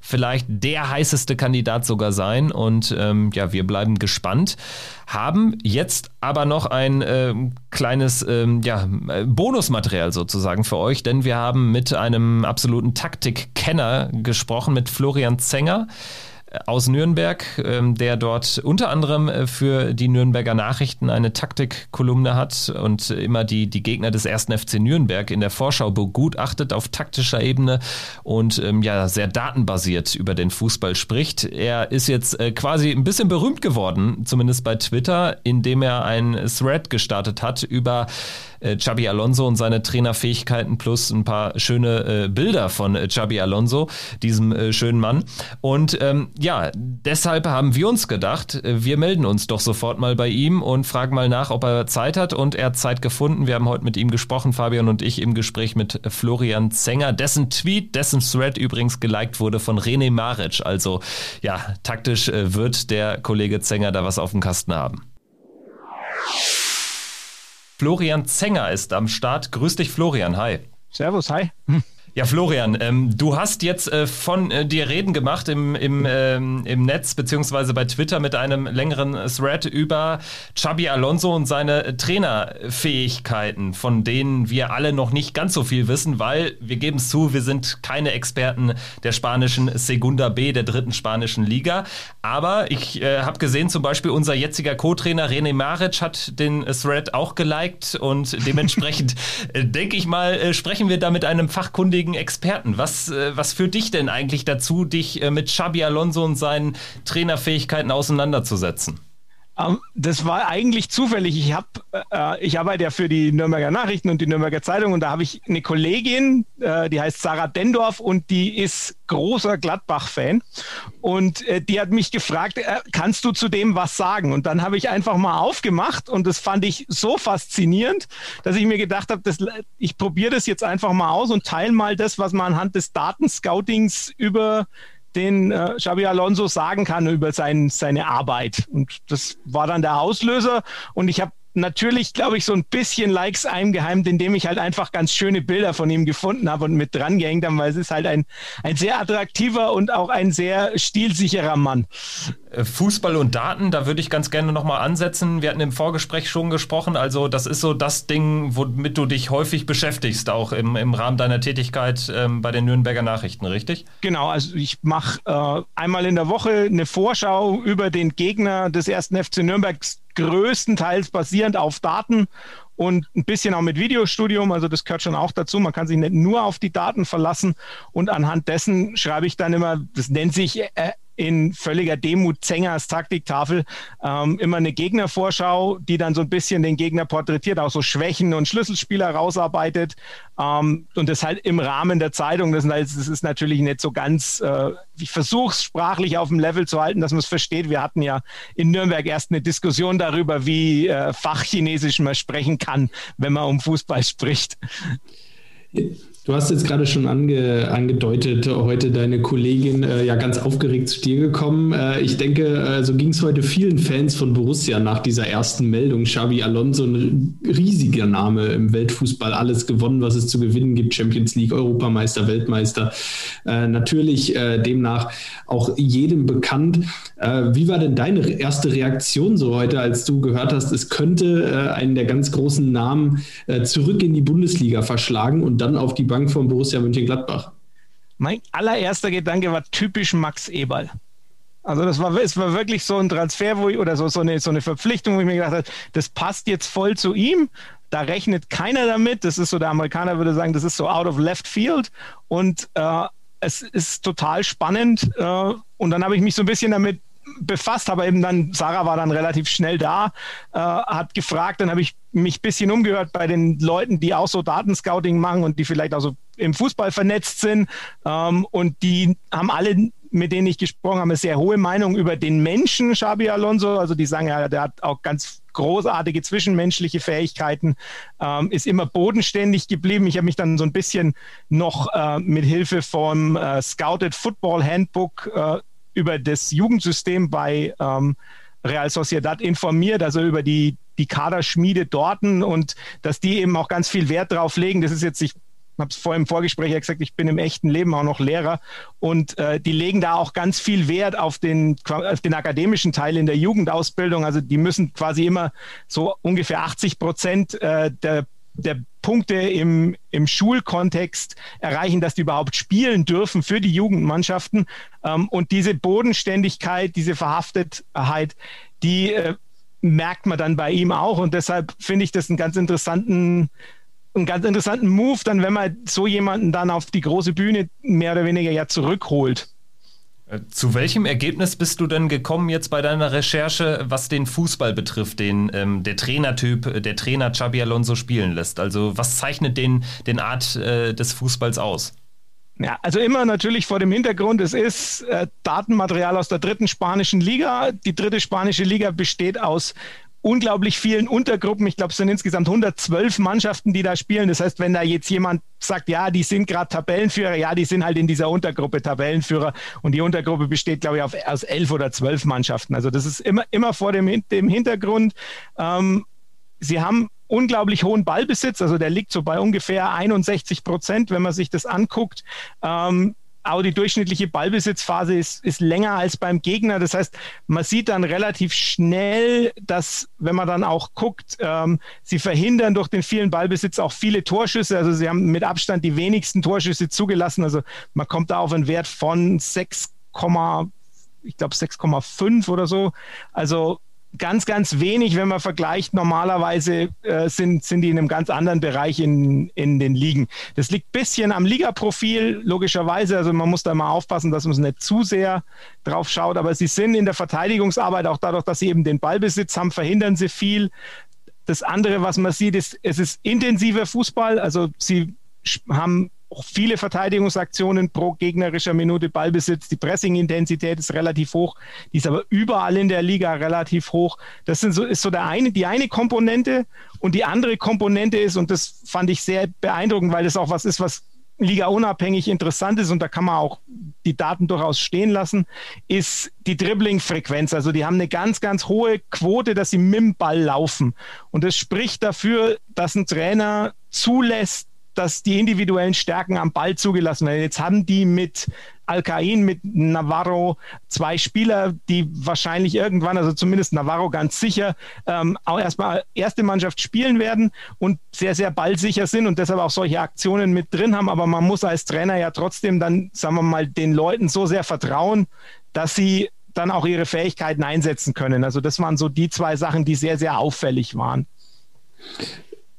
vielleicht der heißeste Kandidat sogar sein. Und ähm, ja, wir bleiben gespannt. Haben jetzt aber noch ein äh, kleines ähm, ja, Bonusmaterial sozusagen für euch, denn wir haben mit einem absoluten Taktikkenner gesprochen, mit Florian Zenger aus Nürnberg, ähm, der dort unter anderem äh, für die Nürnberger Nachrichten eine Taktikkolumne hat und immer die, die Gegner des ersten FC Nürnberg in der Vorschau begutachtet auf taktischer Ebene und ähm, ja sehr datenbasiert über den Fußball spricht. Er ist jetzt äh, quasi ein bisschen berühmt geworden, zumindest bei Twitter, indem er ein Thread gestartet hat über äh, Alonso und seine Trainerfähigkeiten plus ein paar schöne äh, Bilder von äh, Alonso, diesem äh, schönen Mann. Und ähm, ja, deshalb haben wir uns gedacht, äh, wir melden uns doch sofort mal bei ihm und fragen mal nach, ob er Zeit hat. Und er hat Zeit gefunden. Wir haben heute mit ihm gesprochen, Fabian und ich, im Gespräch mit Florian Zenger, dessen Tweet, dessen Thread übrigens geliked wurde von René Maric. Also ja, taktisch äh, wird der Kollege Zenger da was auf dem Kasten haben. Florian Zenger ist am Start. Grüß dich, Florian. Hi. Servus, hi. (laughs) Ja, Florian, ähm, du hast jetzt äh, von äh, dir Reden gemacht im, im, ähm, im Netz beziehungsweise bei Twitter mit einem längeren Thread über Xabi Alonso und seine Trainerfähigkeiten, von denen wir alle noch nicht ganz so viel wissen, weil wir geben es zu, wir sind keine Experten der spanischen Segunda B, der dritten spanischen Liga. Aber ich äh, habe gesehen, zum Beispiel unser jetziger Co-Trainer René Maric hat den Thread auch geliked und dementsprechend (laughs) äh, denke ich mal, äh, sprechen wir da mit einem fachkundigen fachkundigen Experten. Was, äh, was führt dich denn eigentlich dazu, dich äh, mit Xabi Alonso und seinen Trainerfähigkeiten auseinanderzusetzen? Um, ähm, das war eigentlich zufällig. Ich habe, äh, ich arbeite ja für die Nürnberger Nachrichten und die Nürnberger Zeitung und da habe ich eine Kollegin, äh, die heißt Sarah Dendorf und die ist großer Gladbach-Fan und äh, die hat mich gefragt, äh, kannst du zu dem was sagen? Und dann habe ich einfach mal aufgemacht und das fand ich so faszinierend, dass ich mir gedacht habe, ich probiere das jetzt einfach mal aus und teile mal das, was man anhand des Datenscoutings über den äh, Xabi Alonso sagen kann über sein, seine Arbeit. Und das war dann der Auslöser. Und ich habe natürlich, glaube ich, so ein bisschen Likes eingeheimt, indem ich halt einfach ganz schöne Bilder von ihm gefunden habe und mit dran gehängt habe, weil es ist halt ein, ein sehr attraktiver und auch ein sehr stilsicherer Mann. Äh, Fußball und Daten, da würde ich ganz gerne nochmal ansetzen. Wir hatten im Vorgespräch schon gesprochen, also das ist so das Ding, womit du dich häufig beschäftigst, auch im, im Rahmen deiner Tätigkeit ähm, bei den Nürnberger Nachrichten, richtig? Genau, also ich mache äh, einmal in der Woche eine Vorschau über den Gegner des ersten FC Nürnbergs größtenteils basierend auf Daten und ein bisschen auch mit Videostudium, also das gehört schon auch dazu. Man kann sich nicht nur auf die Daten verlassen und anhand dessen schreibe ich dann immer, das nennt sich äh, in völliger Demut Zengers Taktiktafel ähm, immer eine Gegnervorschau, die dann so ein bisschen den Gegner porträtiert, auch so Schwächen und Schlüsselspieler rausarbeitet ähm, und das halt im Rahmen der Zeitung. Das, das ist natürlich nicht so ganz, äh, ich versuche es sprachlich auf dem Level zu halten, dass man es versteht. Wir hatten ja in Nürnberg erst eine Diskussion darüber, wie äh, Fachchinesisch man sprechen kann, wenn man um Fußball (laughs) spricht. Du hast jetzt gerade schon ange, angedeutet, heute deine Kollegin äh, ja ganz aufgeregt zu dir gekommen. Äh, ich denke, äh, so ging es heute vielen Fans von Borussia nach dieser ersten Meldung. Xabi Alonso, ein riesiger Name im Weltfußball, alles gewonnen, was es zu gewinnen gibt. Champions League, Europameister, Weltmeister. Äh, natürlich äh, demnach auch jedem bekannt. Äh, wie war denn deine erste Reaktion so heute, als du gehört hast, es könnte einen der ganz großen Namen zurück in die Bundesliga verschlagen und dann auf die Bank von Borussia Mönchengladbach? Mein allererster Gedanke war typisch Max Eberl. Also das war, es war wirklich so ein Transfer, wo ich, oder so, so, eine, so eine Verpflichtung, wo ich mir gedacht habe, das passt jetzt voll zu ihm. Da rechnet keiner damit. Das ist so, der Amerikaner würde sagen, das ist so out of left field. Und äh, es ist total spannend. Äh, und dann habe ich mich so ein bisschen damit befasst, aber eben dann, Sarah war dann relativ schnell da, äh, hat gefragt, dann habe ich mich ein bisschen umgehört bei den Leuten, die auch so Datenscouting machen und die vielleicht auch so im Fußball vernetzt sind. Ähm, und die haben alle, mit denen ich gesprochen habe, eine sehr hohe Meinung über den Menschen, Xabi Alonso. Also die sagen ja, der hat auch ganz großartige zwischenmenschliche Fähigkeiten, ähm, ist immer bodenständig geblieben. Ich habe mich dann so ein bisschen noch äh, mit Hilfe vom äh, Scouted Football Handbook äh, über das Jugendsystem bei ähm, Real Sociedad informiert, also über die, die Kaderschmiede dorten und dass die eben auch ganz viel Wert drauf legen. Das ist jetzt, ich habe es vorhin im Vorgespräch ja gesagt, ich bin im echten Leben auch noch Lehrer und äh, die legen da auch ganz viel Wert auf den, auf den akademischen Teil in der Jugendausbildung. Also die müssen quasi immer so ungefähr 80 Prozent äh, der der Punkte im, im Schulkontext erreichen, dass die überhaupt spielen dürfen für die Jugendmannschaften. Ähm, und diese Bodenständigkeit, diese Verhaftetheit, die äh, merkt man dann bei ihm auch. Und deshalb finde ich das einen ganz interessanten, einen ganz interessanten Move, dann wenn man so jemanden dann auf die große Bühne mehr oder weniger ja zurückholt. Äh, zu welchem Ergebnis bist du denn gekommen jetzt bei deiner Recherche, was den Fußball betrifft, den ähm, der Trainertyp, äh, der Trainer Xabi Alonso spielen lässt? Also was zeichnet den, den Art äh, des Fußballs aus? Ja, also immer natürlich vor dem Hintergrund, es ist äh, Datenmaterial aus der dritten spanischen Liga. Die dritte spanische Liga besteht aus unglaublich vielen Untergruppen. Ich glaube, es sind insgesamt 112 Mannschaften, die da spielen. Das heißt, wenn da jetzt jemand sagt, ja, die sind gerade Tabellenführer, ja, die sind halt in dieser Untergruppe Tabellenführer. Und die Untergruppe besteht, glaube ich, auf, aus elf oder zwölf Mannschaften. Also das ist immer, immer vor dem, dem Hintergrund. Ähm, sie haben unglaublich hohen Ballbesitz, also der liegt so bei ungefähr 61 Prozent, wenn man sich das anguckt. Ähm, aber die durchschnittliche Ballbesitzphase ist, ist länger als beim Gegner. Das heißt, man sieht dann relativ schnell, dass, wenn man dann auch guckt, ähm, sie verhindern durch den vielen Ballbesitz auch viele Torschüsse. Also sie haben mit Abstand die wenigsten Torschüsse zugelassen. Also man kommt da auf einen Wert von 6, ich glaube 6,5 oder so. Also ganz, ganz wenig, wenn man vergleicht. Normalerweise äh, sind, sind die in einem ganz anderen Bereich in, in den Ligen. Das liegt ein bisschen am Ligaprofil, logischerweise. Also man muss da mal aufpassen, dass man es nicht zu sehr drauf schaut. Aber sie sind in der Verteidigungsarbeit, auch dadurch, dass sie eben den Ballbesitz haben, verhindern sie viel. Das andere, was man sieht, ist, es ist intensiver Fußball. Also sie haben viele Verteidigungsaktionen pro gegnerischer Minute Ballbesitz. Die Pressing-Intensität ist relativ hoch, die ist aber überall in der Liga relativ hoch. Das sind so, ist so der eine, die eine Komponente. Und die andere Komponente ist, und das fand ich sehr beeindruckend, weil das auch was ist, was Liga unabhängig interessant ist und da kann man auch die Daten durchaus stehen lassen, ist die Dribbling-Frequenz. Also die haben eine ganz, ganz hohe Quote, dass sie mit dem Ball laufen. Und das spricht dafür, dass ein Trainer zulässt, dass die individuellen Stärken am Ball zugelassen werden. Jetzt haben die mit Alcain, mit Navarro zwei Spieler, die wahrscheinlich irgendwann, also zumindest Navarro ganz sicher, ähm, auch erstmal erste Mannschaft spielen werden und sehr, sehr ballsicher sind und deshalb auch solche Aktionen mit drin haben. Aber man muss als Trainer ja trotzdem dann, sagen wir mal, den Leuten so sehr vertrauen, dass sie dann auch ihre Fähigkeiten einsetzen können. Also das waren so die zwei Sachen, die sehr, sehr auffällig waren.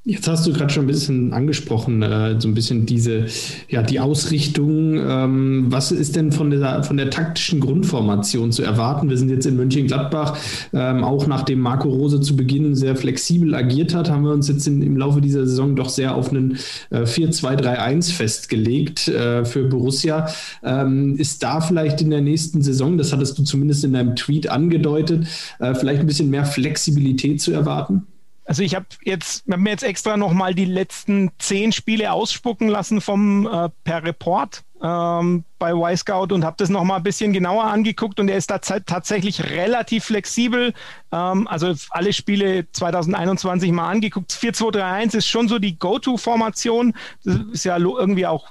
Jetzt hast du gerade schon ein bisschen angesprochen, äh, so ein bisschen diese, ja, die Ausrichtung. Ähm, was ist denn von der, von der taktischen Grundformation zu erwarten? Wir sind jetzt in Mönchengladbach, ähm, auch nachdem Marco Rose zu Beginn sehr flexibel agiert hat, haben wir uns jetzt in, im Laufe dieser Saison doch sehr auf einen äh, 4-2-3-1 festgelegt äh, für Borussia. Ähm, ist da vielleicht in der nächsten Saison, das hattest du zumindest in deinem Tweet angedeutet, äh, vielleicht ein bisschen mehr Flexibilität zu erwarten? Also ich habe jetzt, hab mir jetzt extra nochmal die letzten zehn Spiele ausspucken lassen vom äh, per Report ähm, bei Y-Scout und habe das nochmal ein bisschen genauer angeguckt und er ist da tatsächlich relativ flexibel. Ähm, also alle Spiele 2021 mal angeguckt. 4-2-3-1 ist schon so die Go-To-Formation. Das ist ja irgendwie auch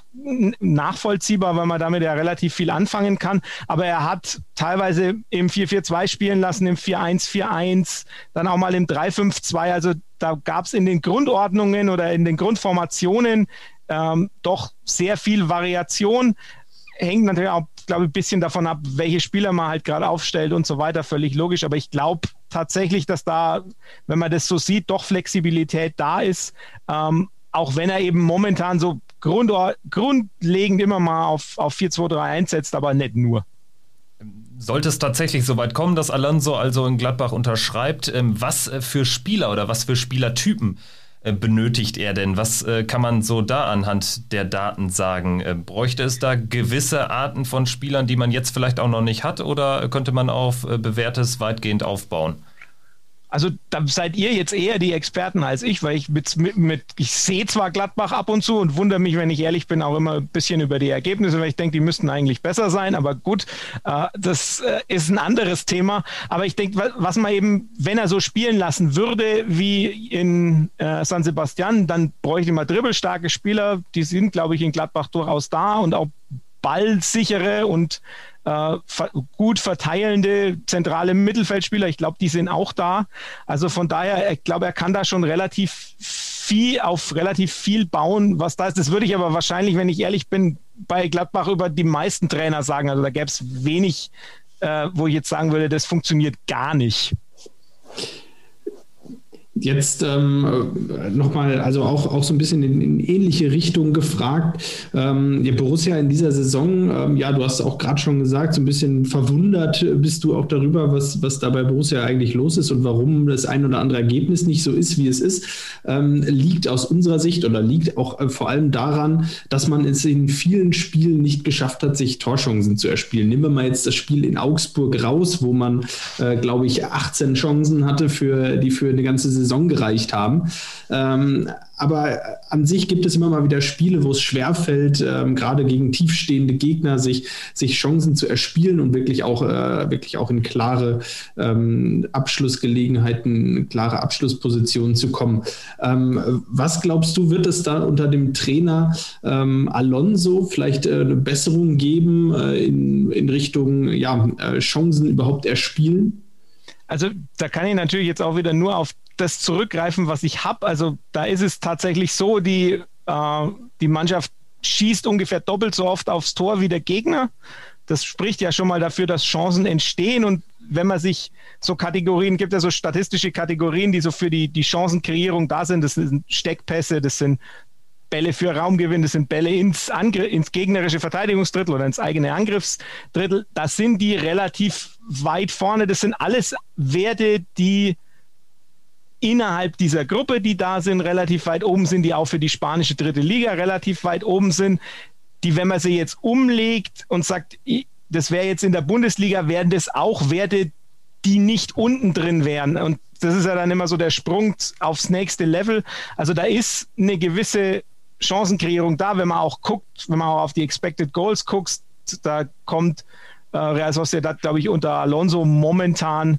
nachvollziehbar, weil man damit ja relativ viel anfangen kann. Aber er hat teilweise im 4-4-2 spielen lassen, im 4-1-4-1, dann auch mal im 3-5-2. Also da gab es in den Grundordnungen oder in den Grundformationen ähm, doch sehr viel Variation. Hängt natürlich auch, glaube ich, ein bisschen davon ab, welche Spieler man halt gerade aufstellt und so weiter, völlig logisch. Aber ich glaube tatsächlich, dass da, wenn man das so sieht, doch Flexibilität da ist. Ähm, auch wenn er eben momentan so grund, grundlegend immer mal auf, auf 4-2-3-1 setzt, aber nicht nur. Sollte es tatsächlich so weit kommen, dass Alonso also in Gladbach unterschreibt, ähm, was für Spieler oder was für Spielertypen äh, benötigt er denn? Was äh, kann man so da anhand der Daten sagen? Äh, bräuchte es da gewisse Arten von Spielern, die man jetzt vielleicht auch noch nicht hat, oder könnte man auf bewährtes weitgehend aufbauen? Also da seid ihr jetzt eher die Experten als ich, weil ich mit, mit, mit ich sehe zwar Gladbach ab und zu und wundere mich, wenn ich ehrlich bin, auch immer ein bisschen über die Ergebnisse, weil ich denke, die müssten eigentlich besser sein. Aber gut, äh, das äh, ist ein anderes Thema. Aber ich denke, was man eben, wenn er so spielen lassen würde wie in äh, San Sebastian, dann bräuchte man dribbelstarke Spieler. Die sind, glaube ich, in Gladbach durchaus da und auch ballsichere und äh, gut verteilende zentrale Mittelfeldspieler. Ich glaube, die sind auch da. Also von daher, ich glaube, er kann da schon relativ viel auf relativ viel bauen, was da ist. Das würde ich aber wahrscheinlich, wenn ich ehrlich bin, bei Gladbach über die meisten Trainer sagen. Also da gäbe es wenig, äh, wo ich jetzt sagen würde, das funktioniert gar nicht. Jetzt ähm, nochmal, also auch, auch so ein bisschen in, in ähnliche Richtung gefragt. Ähm, Borussia in dieser Saison, ähm, ja, du hast auch gerade schon gesagt, so ein bisschen verwundert bist du auch darüber, was, was da bei Borussia eigentlich los ist und warum das ein oder andere Ergebnis nicht so ist, wie es ist, ähm, liegt aus unserer Sicht oder liegt auch äh, vor allem daran, dass man es in vielen Spielen nicht geschafft hat, sich Torchancen zu erspielen. Nehmen wir mal jetzt das Spiel in Augsburg raus, wo man, äh, glaube ich, 18 Chancen hatte, für, die für eine ganze Saison Saison gereicht haben. Ähm, aber an sich gibt es immer mal wieder Spiele, wo es schwerfällt, ähm, gerade gegen tiefstehende Gegner sich, sich Chancen zu erspielen und wirklich auch, äh, wirklich auch in klare ähm, Abschlussgelegenheiten, klare Abschlusspositionen zu kommen. Ähm, was glaubst du, wird es da unter dem Trainer ähm, Alonso vielleicht äh, eine Besserung geben äh, in, in Richtung ja, äh, Chancen überhaupt erspielen? Also da kann ich natürlich jetzt auch wieder nur auf das zurückgreifen, was ich habe. Also da ist es tatsächlich so, die, äh, die Mannschaft schießt ungefähr doppelt so oft aufs Tor wie der Gegner. Das spricht ja schon mal dafür, dass Chancen entstehen. Und wenn man sich so Kategorien, gibt ja so statistische Kategorien, die so für die, die Chancenkreierung da sind. Das sind Steckpässe, das sind Bälle für Raumgewinn, das sind Bälle ins, Angr ins gegnerische Verteidigungsdrittel oder ins eigene Angriffsdrittel. Da sind die relativ weit vorne. Das sind alles Werte, die innerhalb dieser Gruppe, die da sind, relativ weit oben sind, die auch für die spanische dritte Liga relativ weit oben sind, die, wenn man sie jetzt umlegt und sagt, das wäre jetzt in der Bundesliga, wären das auch Werte, die nicht unten drin wären. Und das ist ja dann immer so der Sprung aufs nächste Level. Also da ist eine gewisse Chancenkreierung da, wenn man auch guckt, wenn man auch auf die Expected Goals guckt, da kommt äh, Real Sociedad, glaube ich, unter Alonso momentan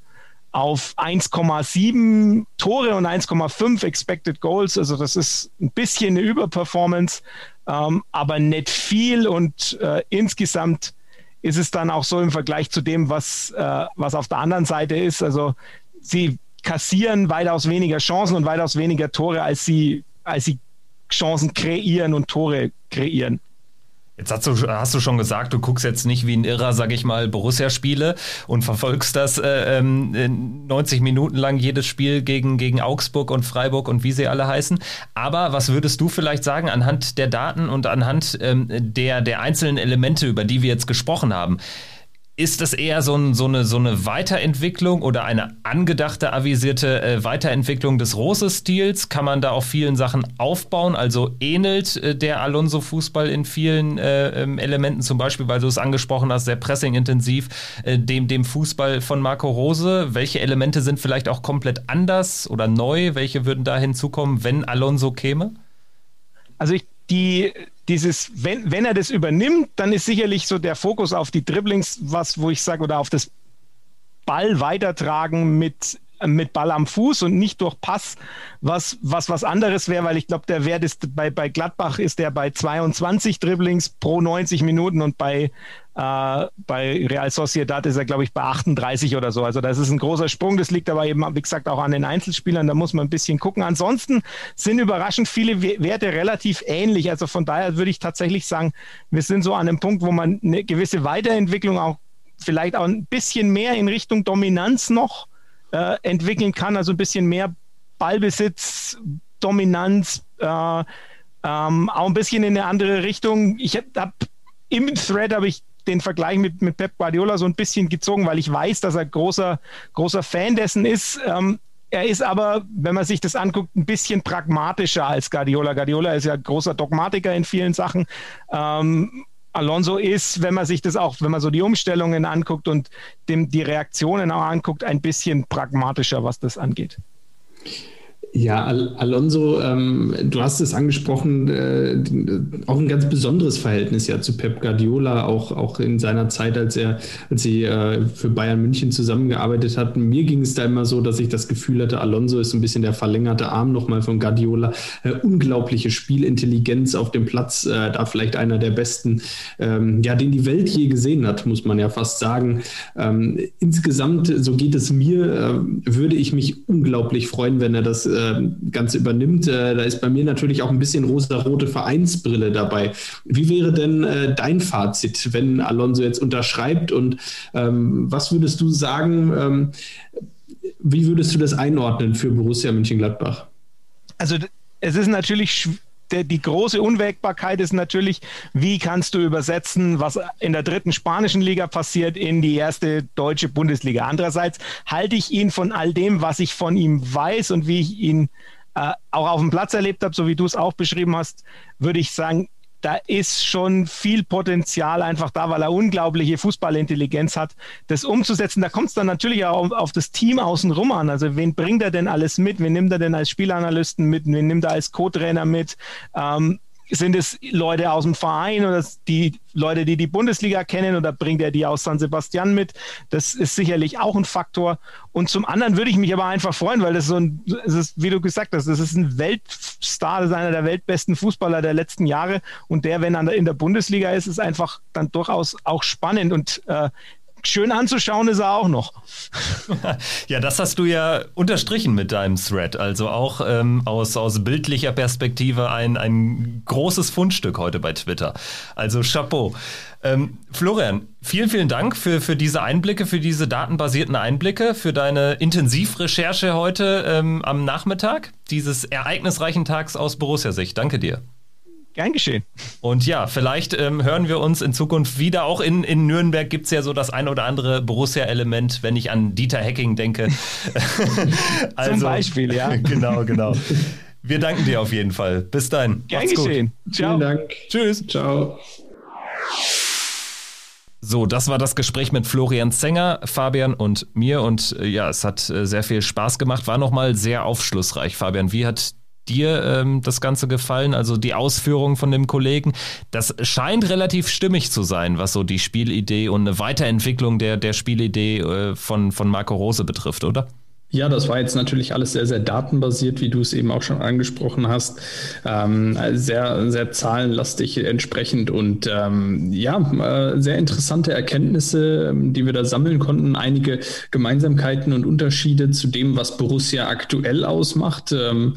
auf 1,7 Tore und 1,5 Expected Goals. Also das ist ein bisschen eine Überperformance, ähm, aber nicht viel. Und äh, insgesamt ist es dann auch so im Vergleich zu dem, was, äh, was auf der anderen Seite ist. Also sie kassieren weitaus weniger Chancen und weitaus weniger Tore, als sie, als sie Chancen kreieren und Tore kreieren. Jetzt hast du, hast du schon gesagt, du guckst jetzt nicht wie ein Irrer, sag ich mal, Borussia-Spiele und verfolgst das äh, ähm, 90 Minuten lang jedes Spiel gegen, gegen Augsburg und Freiburg und wie sie alle heißen. Aber was würdest du vielleicht sagen anhand der Daten und anhand ähm, der, der einzelnen Elemente, über die wir jetzt gesprochen haben? Ist das eher so, ein, so, eine, so eine Weiterentwicklung oder eine angedachte, avisierte äh, Weiterentwicklung des Rose-Stils? Kann man da auf vielen Sachen aufbauen? Also ähnelt äh, der Alonso-Fußball in vielen äh, ähm, Elementen, zum Beispiel, weil du es angesprochen hast, sehr pressing-intensiv, äh, dem, dem Fußball von Marco Rose? Welche Elemente sind vielleicht auch komplett anders oder neu? Welche würden da hinzukommen, wenn Alonso käme? Also ich die dieses, wenn, wenn er das übernimmt, dann ist sicherlich so der Fokus auf die Dribblings, was, wo ich sage, oder auf das Ball weitertragen mit mit Ball am Fuß und nicht durch Pass, was was, was anderes wäre, weil ich glaube, der Wert ist bei, bei Gladbach ist der bei 22 Dribblings pro 90 Minuten und bei äh, bei Real Sociedad ist er, glaube ich, bei 38 oder so. Also das ist ein großer Sprung. Das liegt aber eben, wie gesagt, auch an den Einzelspielern. Da muss man ein bisschen gucken. Ansonsten sind überraschend viele Werte relativ ähnlich. Also von daher würde ich tatsächlich sagen, wir sind so an einem Punkt, wo man eine gewisse Weiterentwicklung auch vielleicht auch ein bisschen mehr in Richtung Dominanz noch äh, entwickeln kann. Also ein bisschen mehr Ballbesitz, Dominanz, äh, ähm, auch ein bisschen in eine andere Richtung. Ich habe im Thread habe ich den Vergleich mit, mit Pep Guardiola so ein bisschen gezogen, weil ich weiß, dass er großer, großer Fan dessen ist. Ähm, er ist aber, wenn man sich das anguckt, ein bisschen pragmatischer als Guardiola. Guardiola ist ja großer Dogmatiker in vielen Sachen. Ähm, Alonso ist, wenn man sich das auch, wenn man so die Umstellungen anguckt und dem, die Reaktionen auch anguckt, ein bisschen pragmatischer, was das angeht. Ja, Al Alonso, ähm, du hast es angesprochen, äh, auch ein ganz besonderes Verhältnis ja zu Pep Guardiola, auch, auch in seiner Zeit, als er, als sie äh, für Bayern München zusammengearbeitet hatten. Mir ging es da immer so, dass ich das Gefühl hatte, Alonso ist ein bisschen der verlängerte Arm nochmal von Guardiola. Äh, unglaubliche Spielintelligenz auf dem Platz, äh, da vielleicht einer der besten, ähm, ja, den die Welt je gesehen hat, muss man ja fast sagen. Ähm, insgesamt, so geht es mir, äh, würde ich mich unglaublich freuen, wenn er das äh, äh, Ganze übernimmt. Da ist bei mir natürlich auch ein bisschen rosa-rote Vereinsbrille dabei. Wie wäre denn äh, dein Fazit, wenn Alonso jetzt unterschreibt? Und ähm, was würdest du sagen? Ähm, Wie würdest du das einordnen für Borussia Mönchengladbach? Also es ist natürlich der, die große Unwägbarkeit ist natürlich, wie kannst du übersetzen, was in der dritten spanischen Liga passiert, in die erste deutsche Bundesliga. Andererseits halte ich ihn von all dem, was ich von ihm weiß und wie ich ihn äh, auch auf dem Platz erlebt habe, so wie du es auch beschrieben hast, würde ich sagen, da ist schon viel Potenzial einfach da, weil er unglaubliche Fußballintelligenz hat, das umzusetzen. Da kommt es dann natürlich auch auf, das Team außenrum an. Also wen bringt er denn alles mit? Wen nimmt er denn als Spielanalysten mit? Wen nimmt er als Co-Trainer mit? Ähm, sind es Leute aus dem Verein oder die Leute, die die Bundesliga kennen oder bringt er die aus San Sebastian mit? Das ist sicherlich auch ein Faktor. Und zum anderen würde ich mich aber einfach freuen, weil das so ein, es ist, wie du gesagt hast, das ist ein Weltstar, das ist einer der weltbesten Fußballer der letzten Jahre. Und der, wenn er in der Bundesliga ist, ist einfach dann durchaus auch spannend. Und äh, schön anzuschauen ist er auch noch. ja, das hast du ja unterstrichen mit deinem Thread. Also auch ähm, aus, aus bildlicher Perspektive ein, ein großes Fundstück heute bei Twitter. Also Chapeau. Ähm, Florian, vielen, vielen Dank für, für diese Einblicke, für diese datenbasierten Einblicke, für deine Intensivrecherche heute ähm, am Nachmittag dieses ereignisreichen Tags aus Borussia-Sicht. Danke dir. Gern geschehen. Und ja, vielleicht ähm, hören wir uns in Zukunft wieder. Auch in, in Nürnberg gibt es ja so das ein oder andere Borussia-Element, wenn ich an Dieter Hecking denke. (laughs) (laughs) also, Zum Beispiel, ja. (laughs) Genau, genau. Wir danken dir auf jeden Fall. Bis dann. Gern Macht's geschehen. Gut. Ciao. Vielen Dank. Tschüss. Ciao. So, das war das Gespräch mit Florian Zenger, Fabian und mir. Und äh, ja, es hat äh, sehr viel Spaß gemacht. War nochmal sehr aufschlussreich. Fabian, wie hat dir ähm, das Ganze gefallen? Also die Ausführungen von dem Kollegen. Das scheint relativ stimmig zu sein, was so die Spielidee und eine Weiterentwicklung der, der Spielidee äh, von, von Marco Rose betrifft, oder? Ja, das war jetzt natürlich alles sehr, sehr datenbasiert, wie du es eben auch schon angesprochen hast. Ähm, sehr, sehr zahlenlastig entsprechend und ähm, ja, äh, sehr interessante Erkenntnisse, ähm, die wir da sammeln konnten. Einige Gemeinsamkeiten und Unterschiede zu dem, was Borussia aktuell ausmacht, ähm,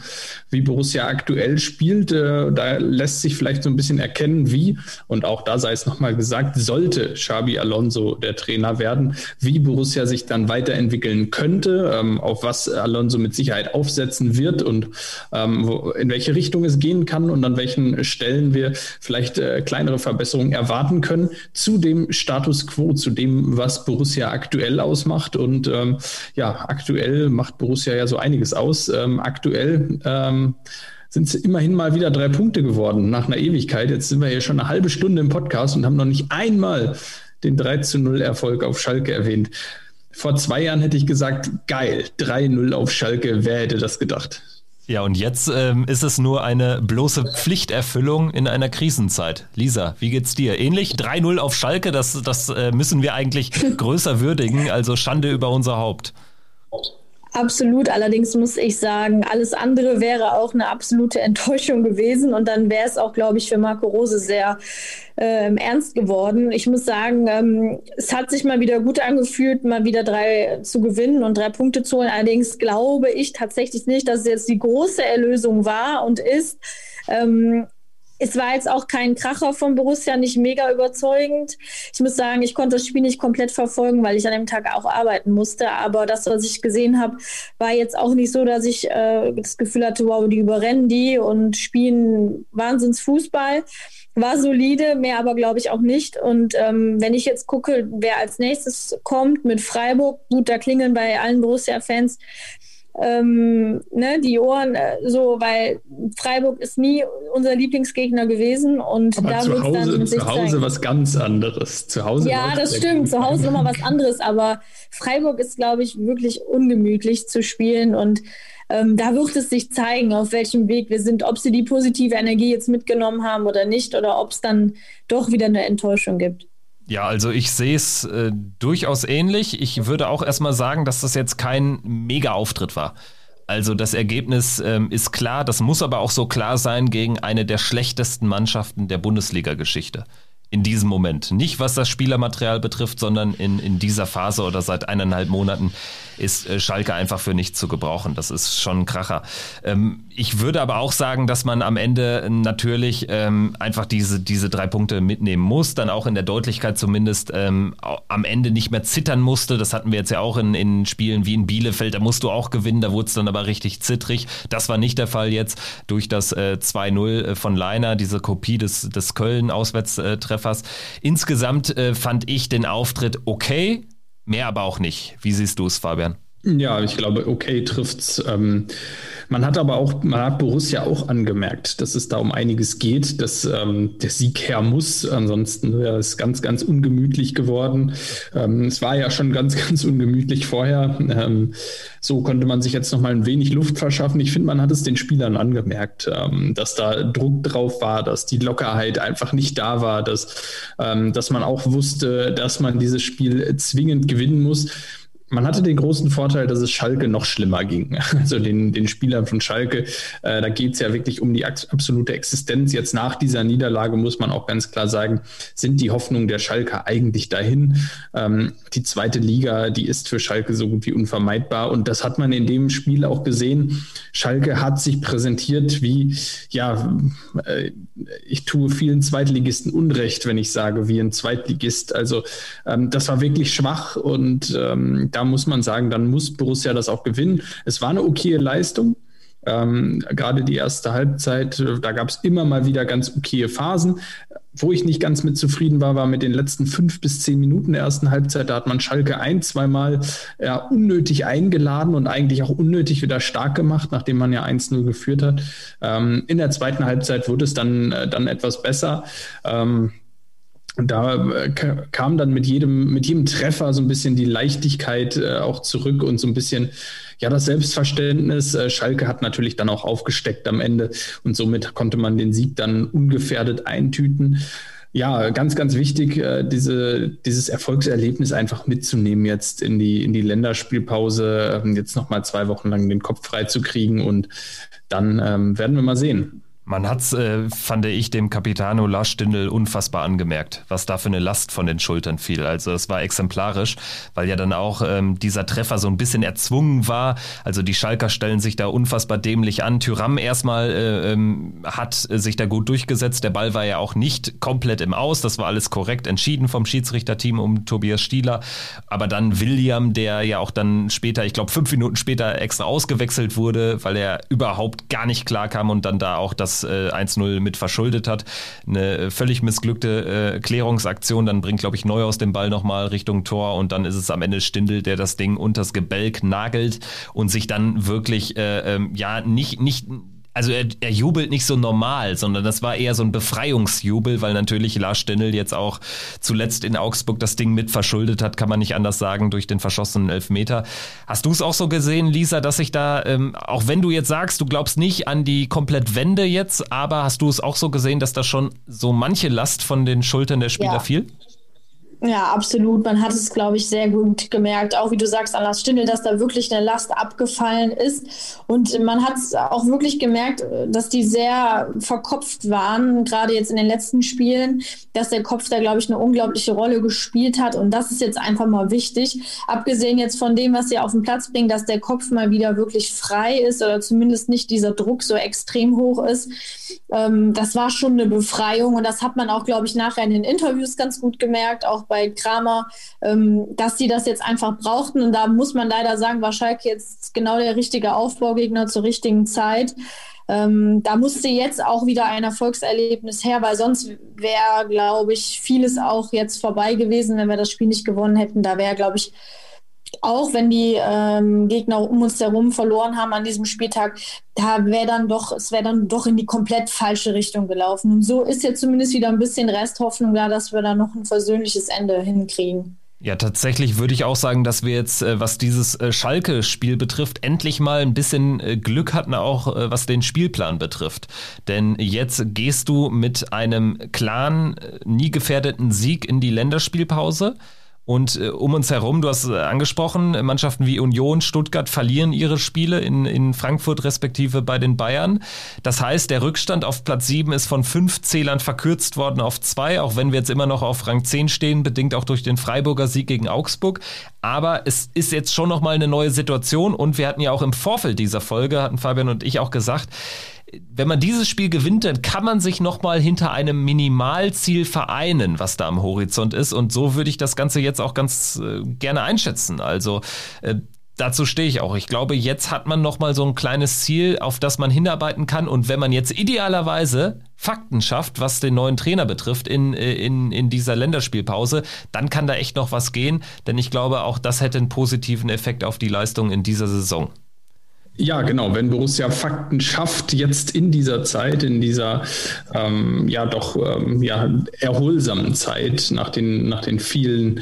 wie Borussia aktuell spielt. Äh, da lässt sich vielleicht so ein bisschen erkennen, wie, und auch da sei es nochmal gesagt, sollte Xabi Alonso der Trainer werden, wie Borussia sich dann weiterentwickeln könnte ähm, auf was Alonso mit Sicherheit aufsetzen wird und ähm, wo, in welche Richtung es gehen kann und an welchen Stellen wir vielleicht äh, kleinere Verbesserungen erwarten können zu dem Status quo, zu dem, was Borussia aktuell ausmacht. Und ähm, ja, aktuell macht Borussia ja so einiges aus. Ähm, aktuell ähm, sind es immerhin mal wieder drei Punkte geworden nach einer Ewigkeit. Jetzt sind wir hier schon eine halbe Stunde im Podcast und haben noch nicht einmal den 3 zu 0 Erfolg auf Schalke erwähnt. Vor zwei Jahren hätte ich gesagt, geil, 3-0 auf Schalke, wer hätte das gedacht? Ja, und jetzt ähm, ist es nur eine bloße Pflichterfüllung in einer Krisenzeit. Lisa, wie geht's dir? Ähnlich? 3-0 auf Schalke, das, das äh, müssen wir eigentlich größer würdigen, also Schande über unser Haupt. Absolut. Allerdings muss ich sagen, alles andere wäre auch eine absolute Enttäuschung gewesen. Und dann wäre es auch, glaube ich, für Marco Rose sehr äh, ernst geworden. Ich muss sagen, ähm, es hat sich mal wieder gut angefühlt, mal wieder drei zu gewinnen und drei Punkte zu holen. Allerdings glaube ich tatsächlich nicht, dass es jetzt die große Erlösung war und ist. Ähm, es war jetzt auch kein Kracher von Borussia, nicht mega überzeugend. Ich muss sagen, ich konnte das Spiel nicht komplett verfolgen, weil ich an dem Tag auch arbeiten musste. Aber das, was ich gesehen habe, war jetzt auch nicht so, dass ich äh, das Gefühl hatte, wow, die überrennen die und spielen Wahnsinnsfußball. War solide, mehr aber glaube ich auch nicht. Und ähm, wenn ich jetzt gucke, wer als nächstes kommt mit Freiburg, gut, da klingeln bei allen Borussia-Fans ähm, ne, die Ohren äh, so, weil Freiburg ist nie unser Lieblingsgegner gewesen und Aber da wird dann zu Hause zeigen. was ganz anderes. Zu Hause ja, das stimmt. Zu Hause nochmal was anderes. Aber Freiburg ist, glaube ich, wirklich ungemütlich zu spielen und ähm, da wird es sich zeigen, auf welchem Weg wir sind, ob sie die positive Energie jetzt mitgenommen haben oder nicht oder ob es dann doch wieder eine Enttäuschung gibt. Ja, also ich sehe es äh, durchaus ähnlich. Ich würde auch erstmal sagen, dass das jetzt kein Mega-Auftritt war. Also das Ergebnis ähm, ist klar, das muss aber auch so klar sein gegen eine der schlechtesten Mannschaften der Bundesliga-Geschichte. In diesem Moment. Nicht was das Spielermaterial betrifft, sondern in, in dieser Phase oder seit eineinhalb Monaten ist äh, Schalke einfach für nichts zu gebrauchen. Das ist schon ein Kracher. Ähm, ich würde aber auch sagen, dass man am Ende natürlich ähm, einfach diese, diese drei Punkte mitnehmen muss, dann auch in der Deutlichkeit zumindest ähm, am Ende nicht mehr zittern musste. Das hatten wir jetzt ja auch in, in Spielen wie in Bielefeld. Da musst du auch gewinnen, da wurde es dann aber richtig zittrig. Das war nicht der Fall jetzt durch das äh, 2-0 äh, von Leiner, diese Kopie des, des Köln-Auswärtstreffers. Insgesamt äh, fand ich den Auftritt okay, mehr aber auch nicht. Wie siehst du es, Fabian? Ja, ich glaube, okay trifft's. Ähm, man hat aber auch, man hat Borussia auch angemerkt, dass es da um einiges geht, dass ähm, der Sieg her muss. Ansonsten wäre es ganz, ganz ungemütlich geworden. Ähm, es war ja schon ganz, (laughs) ganz ungemütlich vorher. Ähm, so konnte man sich jetzt noch mal ein wenig Luft verschaffen. Ich finde, man hat es den Spielern angemerkt, ähm, dass da Druck drauf war, dass die Lockerheit einfach nicht da war, dass, ähm, dass man auch wusste, dass man dieses Spiel zwingend gewinnen muss man hatte den großen Vorteil, dass es Schalke noch schlimmer ging. (laughs) Also den, den Spielern von Schalke, äh, da geht es ja wirklich um die absolute Existenz. Jetzt nach dieser Niederlage muss man auch ganz klar sagen, sind die Hoffnungen der Schalke eigentlich dahin. Ähm, die zweite Liga, die ist für Schalke so gut wie unvermeidbar. Und das hat man in dem Spiel auch gesehen. Schalke hat sich präsentiert wie, ja, äh, ich tue vielen Zweitligisten Unrecht, wenn ich sage, wie ein Zweitligist. Also ähm, das war wirklich schwach und ähm, da muss man sagen, dann muss Borussia das auch gewinnen. Es war eine okaye Leistung. Ähm, gerade die erste Halbzeit, da gab es immer mal wieder ganz okaye Phasen. Wo ich nicht ganz mit zufrieden war, war mit den letzten fünf bis zehn Minuten der ersten Halbzeit. Da hat man Schalke ein, zweimal ja, unnötig eingeladen und eigentlich auch unnötig wieder stark gemacht, nachdem man ja 1-0 geführt hat. Ähm, in der zweiten Halbzeit wurde es dann, äh, dann etwas besser. Ähm, und da äh, kam dann mit jedem, mit jedem Treffer so ein bisschen die Leichtigkeit äh, auch zurück und so ein bisschen, ja, das Selbstverständnis. Äh, Schalke hat natürlich dann auch aufgesteckt am Ende und somit konnte man den Sieg dann ungefährdet eintüten. Ja, ganz, ganz wichtig, äh, diese, dieses Erfolgserlebnis einfach mitzunehmen jetzt in die, in die Länderspielpause, ähm, jetzt nochmal zwei Wochen lang den Kopf frei zu kriegen und dann ähm, werden wir mal sehen. Man hat es, äh, fand ich, dem Capitano Lars Stindl unfassbar angemerkt, was da für eine Last von den Schultern fiel. Also es war exemplarisch, weil ja dann auch ähm, dieser Treffer so ein bisschen erzwungen war. Also die Schalker stellen sich da unfassbar dämlich an. Tyram erstmal äh, ähm, hat sich da gut durchgesetzt. Der Ball war ja auch nicht komplett im Aus. Das war alles korrekt entschieden vom Schiedsrichterteam um Tobias Stieler. Aber dann William, der ja auch dann später, ich glaube fünf Minuten später extra ausgewechselt wurde, weil er überhaupt gar nicht klar kam und dann da auch das das äh, 1-0 mit verschuldet hat. Eine äh, völlig missglückte äh, Klärungsaktion, dann bringt, glaube ich, neu aus dem Ball nochmal Richtung Tor und dann ist es am Ende Stindel, der das Ding unters Gebälk nagelt und sich dann wirklich, äh, ähm, ja, nicht, nicht also er, er jubelt nicht so normal, sondern das war eher so ein Befreiungsjubel, weil natürlich Lars Stindl jetzt auch zuletzt in Augsburg das Ding mit verschuldet hat, kann man nicht anders sagen, durch den verschossenen Elfmeter. Hast du es auch so gesehen, Lisa, dass sich da, ähm, auch wenn du jetzt sagst, du glaubst nicht an die komplett Wende jetzt, aber hast du es auch so gesehen, dass da schon so manche Last von den Schultern der Spieler ja. fiel? Ja, absolut. Man hat es, glaube ich, sehr gut gemerkt. Auch wie du sagst, an Lars Stindl, dass da wirklich eine Last abgefallen ist. Und man hat es auch wirklich gemerkt, dass die sehr verkopft waren, gerade jetzt in den letzten Spielen, dass der Kopf da, glaube ich, eine unglaubliche Rolle gespielt hat. Und das ist jetzt einfach mal wichtig. Abgesehen jetzt von dem, was sie auf den Platz bringen, dass der Kopf mal wieder wirklich frei ist oder zumindest nicht dieser Druck so extrem hoch ist. Ähm, das war schon eine Befreiung. Und das hat man auch, glaube ich, nachher in den Interviews ganz gut gemerkt, auch bei Kramer, ähm, dass sie das jetzt einfach brauchten. Und da muss man leider sagen, war Schalke jetzt genau der richtige Aufbaugegner zur richtigen Zeit. Ähm, da musste jetzt auch wieder ein Erfolgserlebnis her, weil sonst wäre, glaube ich, vieles auch jetzt vorbei gewesen, wenn wir das Spiel nicht gewonnen hätten. Da wäre, glaube ich, auch wenn die ähm, Gegner um uns herum verloren haben an diesem Spieltag, da wäre dann doch, es wäre dann doch in die komplett falsche Richtung gelaufen. Und so ist jetzt zumindest wieder ein bisschen Resthoffnung da, dass wir da noch ein versöhnliches Ende hinkriegen. Ja, tatsächlich würde ich auch sagen, dass wir jetzt, äh, was dieses äh, Schalke-Spiel betrifft, endlich mal ein bisschen äh, Glück hatten, auch was den Spielplan betrifft. Denn jetzt gehst du mit einem klaren, nie gefährdeten Sieg in die Länderspielpause Und äh, um uns herum, du hast äh, angesprochen, Mannschaften wie Union, Stuttgart verlieren ihre Spiele in, in Frankfurt respektive bei den Bayern. Das heißt, der Rückstand auf Platz 7 ist von fünf Zählern verkürzt worden auf zwei, auch wenn wir jetzt immer noch auf Rang 10 stehen, bedingt auch durch den Freiburger Sieg gegen Augsburg. Aber es ist jetzt schon nochmal eine neue Situation und wir hatten ja auch im Vorfeld dieser Folge, hatten Fabian und ich auch gesagt, wenn man dieses Spiel gewinnt, dann kann man sich nochmal hinter einem Minimalziel vereinen, was da am Horizont ist. Und so würde ich das Ganze jetzt auch ganz äh, gerne einschätzen. Also äh, dazu stehe ich auch. Ich glaube, jetzt hat man nochmal so ein kleines Ziel, auf das man hinarbeiten kann. Und wenn man jetzt idealerweise Fakten schafft, was den neuen Trainer betrifft in, äh, in, in dieser Länderspielpause, dann kann da echt noch was gehen. Denn ich glaube, auch das hätte einen positiven Effekt auf die Leistung in dieser Saison. Ja, genau. Wenn Borussia Fakten schafft, jetzt in dieser Zeit, in dieser ähm, ja doch ähm, ja, erholsamen Zeit nach den, nach den vielen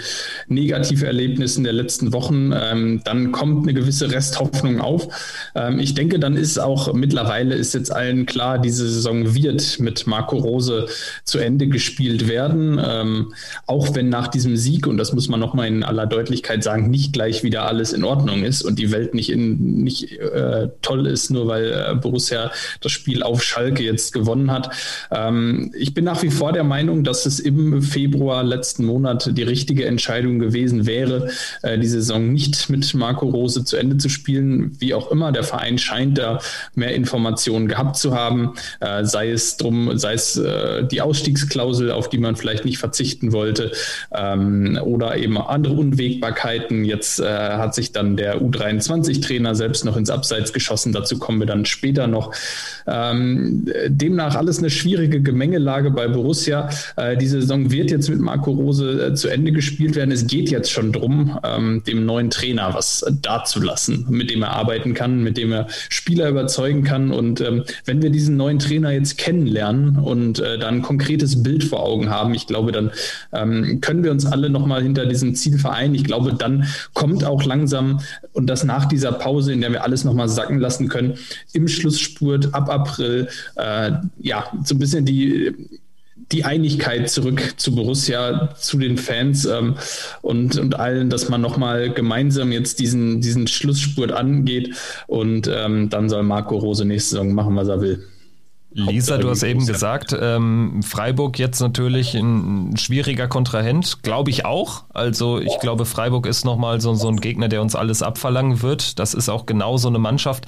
Negativerlebnissen der letzten Wochen, ähm, dann kommt eine gewisse Resthoffnung auf. Ähm, ich denke, dann ist auch mittlerweile ist jetzt allen klar, diese Saison wird mit Marco Rose zu Ende gespielt werden. Ähm, auch wenn nach diesem Sieg, und das muss man nochmal in aller Deutlichkeit sagen, nicht gleich wieder alles in Ordnung ist und die Welt nicht in nicht äh, äh, toll ist, nur weil äh, Borussia das Spiel auf Schalke jetzt gewonnen hat. Ähm, ich bin nach wie vor der Meinung, dass es im Februar letzten Monat die richtige Entscheidung gewesen wäre, äh, die Saison nicht mit Marco Rose zu Ende zu spielen. Wie auch immer, der Verein scheint da mehr Informationen gehabt zu haben, äh, sei es drum, sei es äh, die Ausstiegsklausel, auf die man vielleicht nicht verzichten wollte, ähm, oder eben andere Unwägbarkeiten. Jetzt äh, hat sich dann der U23-Trainer selbst noch ins Abseits abseits geschossen. Dazu kommen wir dann später noch. Ähm, demnach alles eine schwierige Gemengelage bei Borussia. Äh, die Saison wird jetzt mit Marco Rose äh, zu Ende gespielt werden. Es geht jetzt schon drum, ähm, dem neuen Trainer was dazulassen, mit dem er arbeiten kann, mit dem er Spieler überzeugen kann. Und ähm, wenn wir diesen neuen Trainer jetzt kennenlernen und äh, dann ein konkretes Bild vor Augen haben, ich glaube, dann ähm, können wir uns alle nochmal hinter diesem Ziel vereinen. Ich glaube, dann kommt auch langsam und das nach dieser Pause, in der wir alles nochmal mal sacken lassen können. Im Schlussspurt ab April, äh, ja, so ein bisschen die die Einigkeit zurück zu Borussia, zu den Fans ähm, und, und allen, dass man nochmal gemeinsam jetzt diesen, diesen Schlussspurt angeht und ähm, dann soll Marco Rose nächste Saison machen, was er will. Lisa, du hast eben gesagt, ähm, Freiburg jetzt natürlich ein schwieriger Kontrahent, glaube ich auch. Also ich glaube, Freiburg ist nochmal so, so ein Gegner, der uns alles abverlangen wird. Das ist auch genau so eine Mannschaft,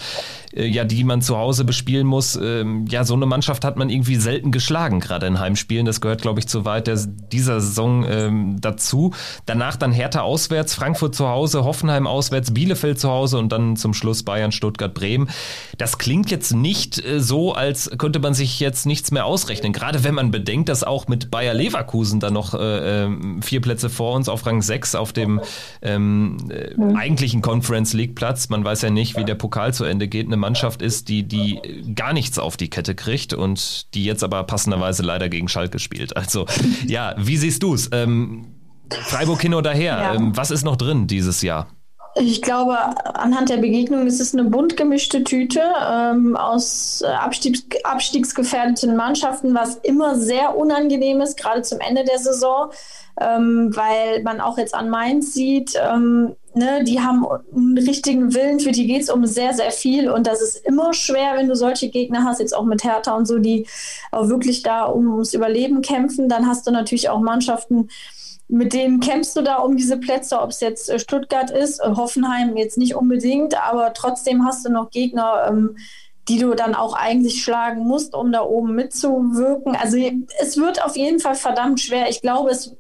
äh, ja, die man zu Hause bespielen muss. Ähm, ja, so eine Mannschaft hat man irgendwie selten geschlagen, gerade in Heimspielen. Das gehört, glaube ich, zu weit der, dieser Saison ähm, dazu. Danach dann Hertha auswärts, Frankfurt zu Hause, Hoffenheim auswärts, Bielefeld zu Hause und dann zum Schluss Bayern, Stuttgart, Bremen. Das klingt jetzt nicht äh, so, als könnte könnte man sich jetzt nichts mehr ausrechnen. Gerade wenn man bedenkt, dass auch mit Bayer Leverkusen dann noch äh, ähm, vier Plätze vor uns auf Rang 6 auf dem ähm, äh, mhm. eigentlichen Conference League Platz, man weiß ja nicht, wie der Pokal zu Ende geht, eine Mannschaft ist, die, die gar nichts auf die Kette kriegt und die jetzt aber passenderweise leider gegen Schalke spielt. Also ja, wie siehst du es? Ähm, Freiburg hin oder her, ja. ähm, was ist noch drin dieses Jahr? Ich glaube, anhand der Begegnung ist es eine bunt gemischte Tüte ähm, aus äh, Abstiegs abstiegsgefährdeten Mannschaften, was immer sehr unangenehm ist, gerade zum Ende der Saison, ähm, weil man auch jetzt an Mainz sieht, ähm, ne, die haben einen richtigen Willen, für die geht es um sehr, sehr viel und das ist immer schwer, wenn du solche Gegner hast, jetzt auch mit Hertha und so, die auch wirklich da ums Überleben kämpfen. Dann hast du natürlich auch Mannschaften, mit denen kämpfst du da um diese Plätze, ob es jetzt äh, Stuttgart ist, äh, Hoffenheim jetzt nicht unbedingt, aber trotzdem hast du noch Gegner, ähm, die du dann auch eigentlich schlagen musst, um da oben mitzuwirken. Also es wird auf jeden Fall verdammt schwer. Ich glaube, es,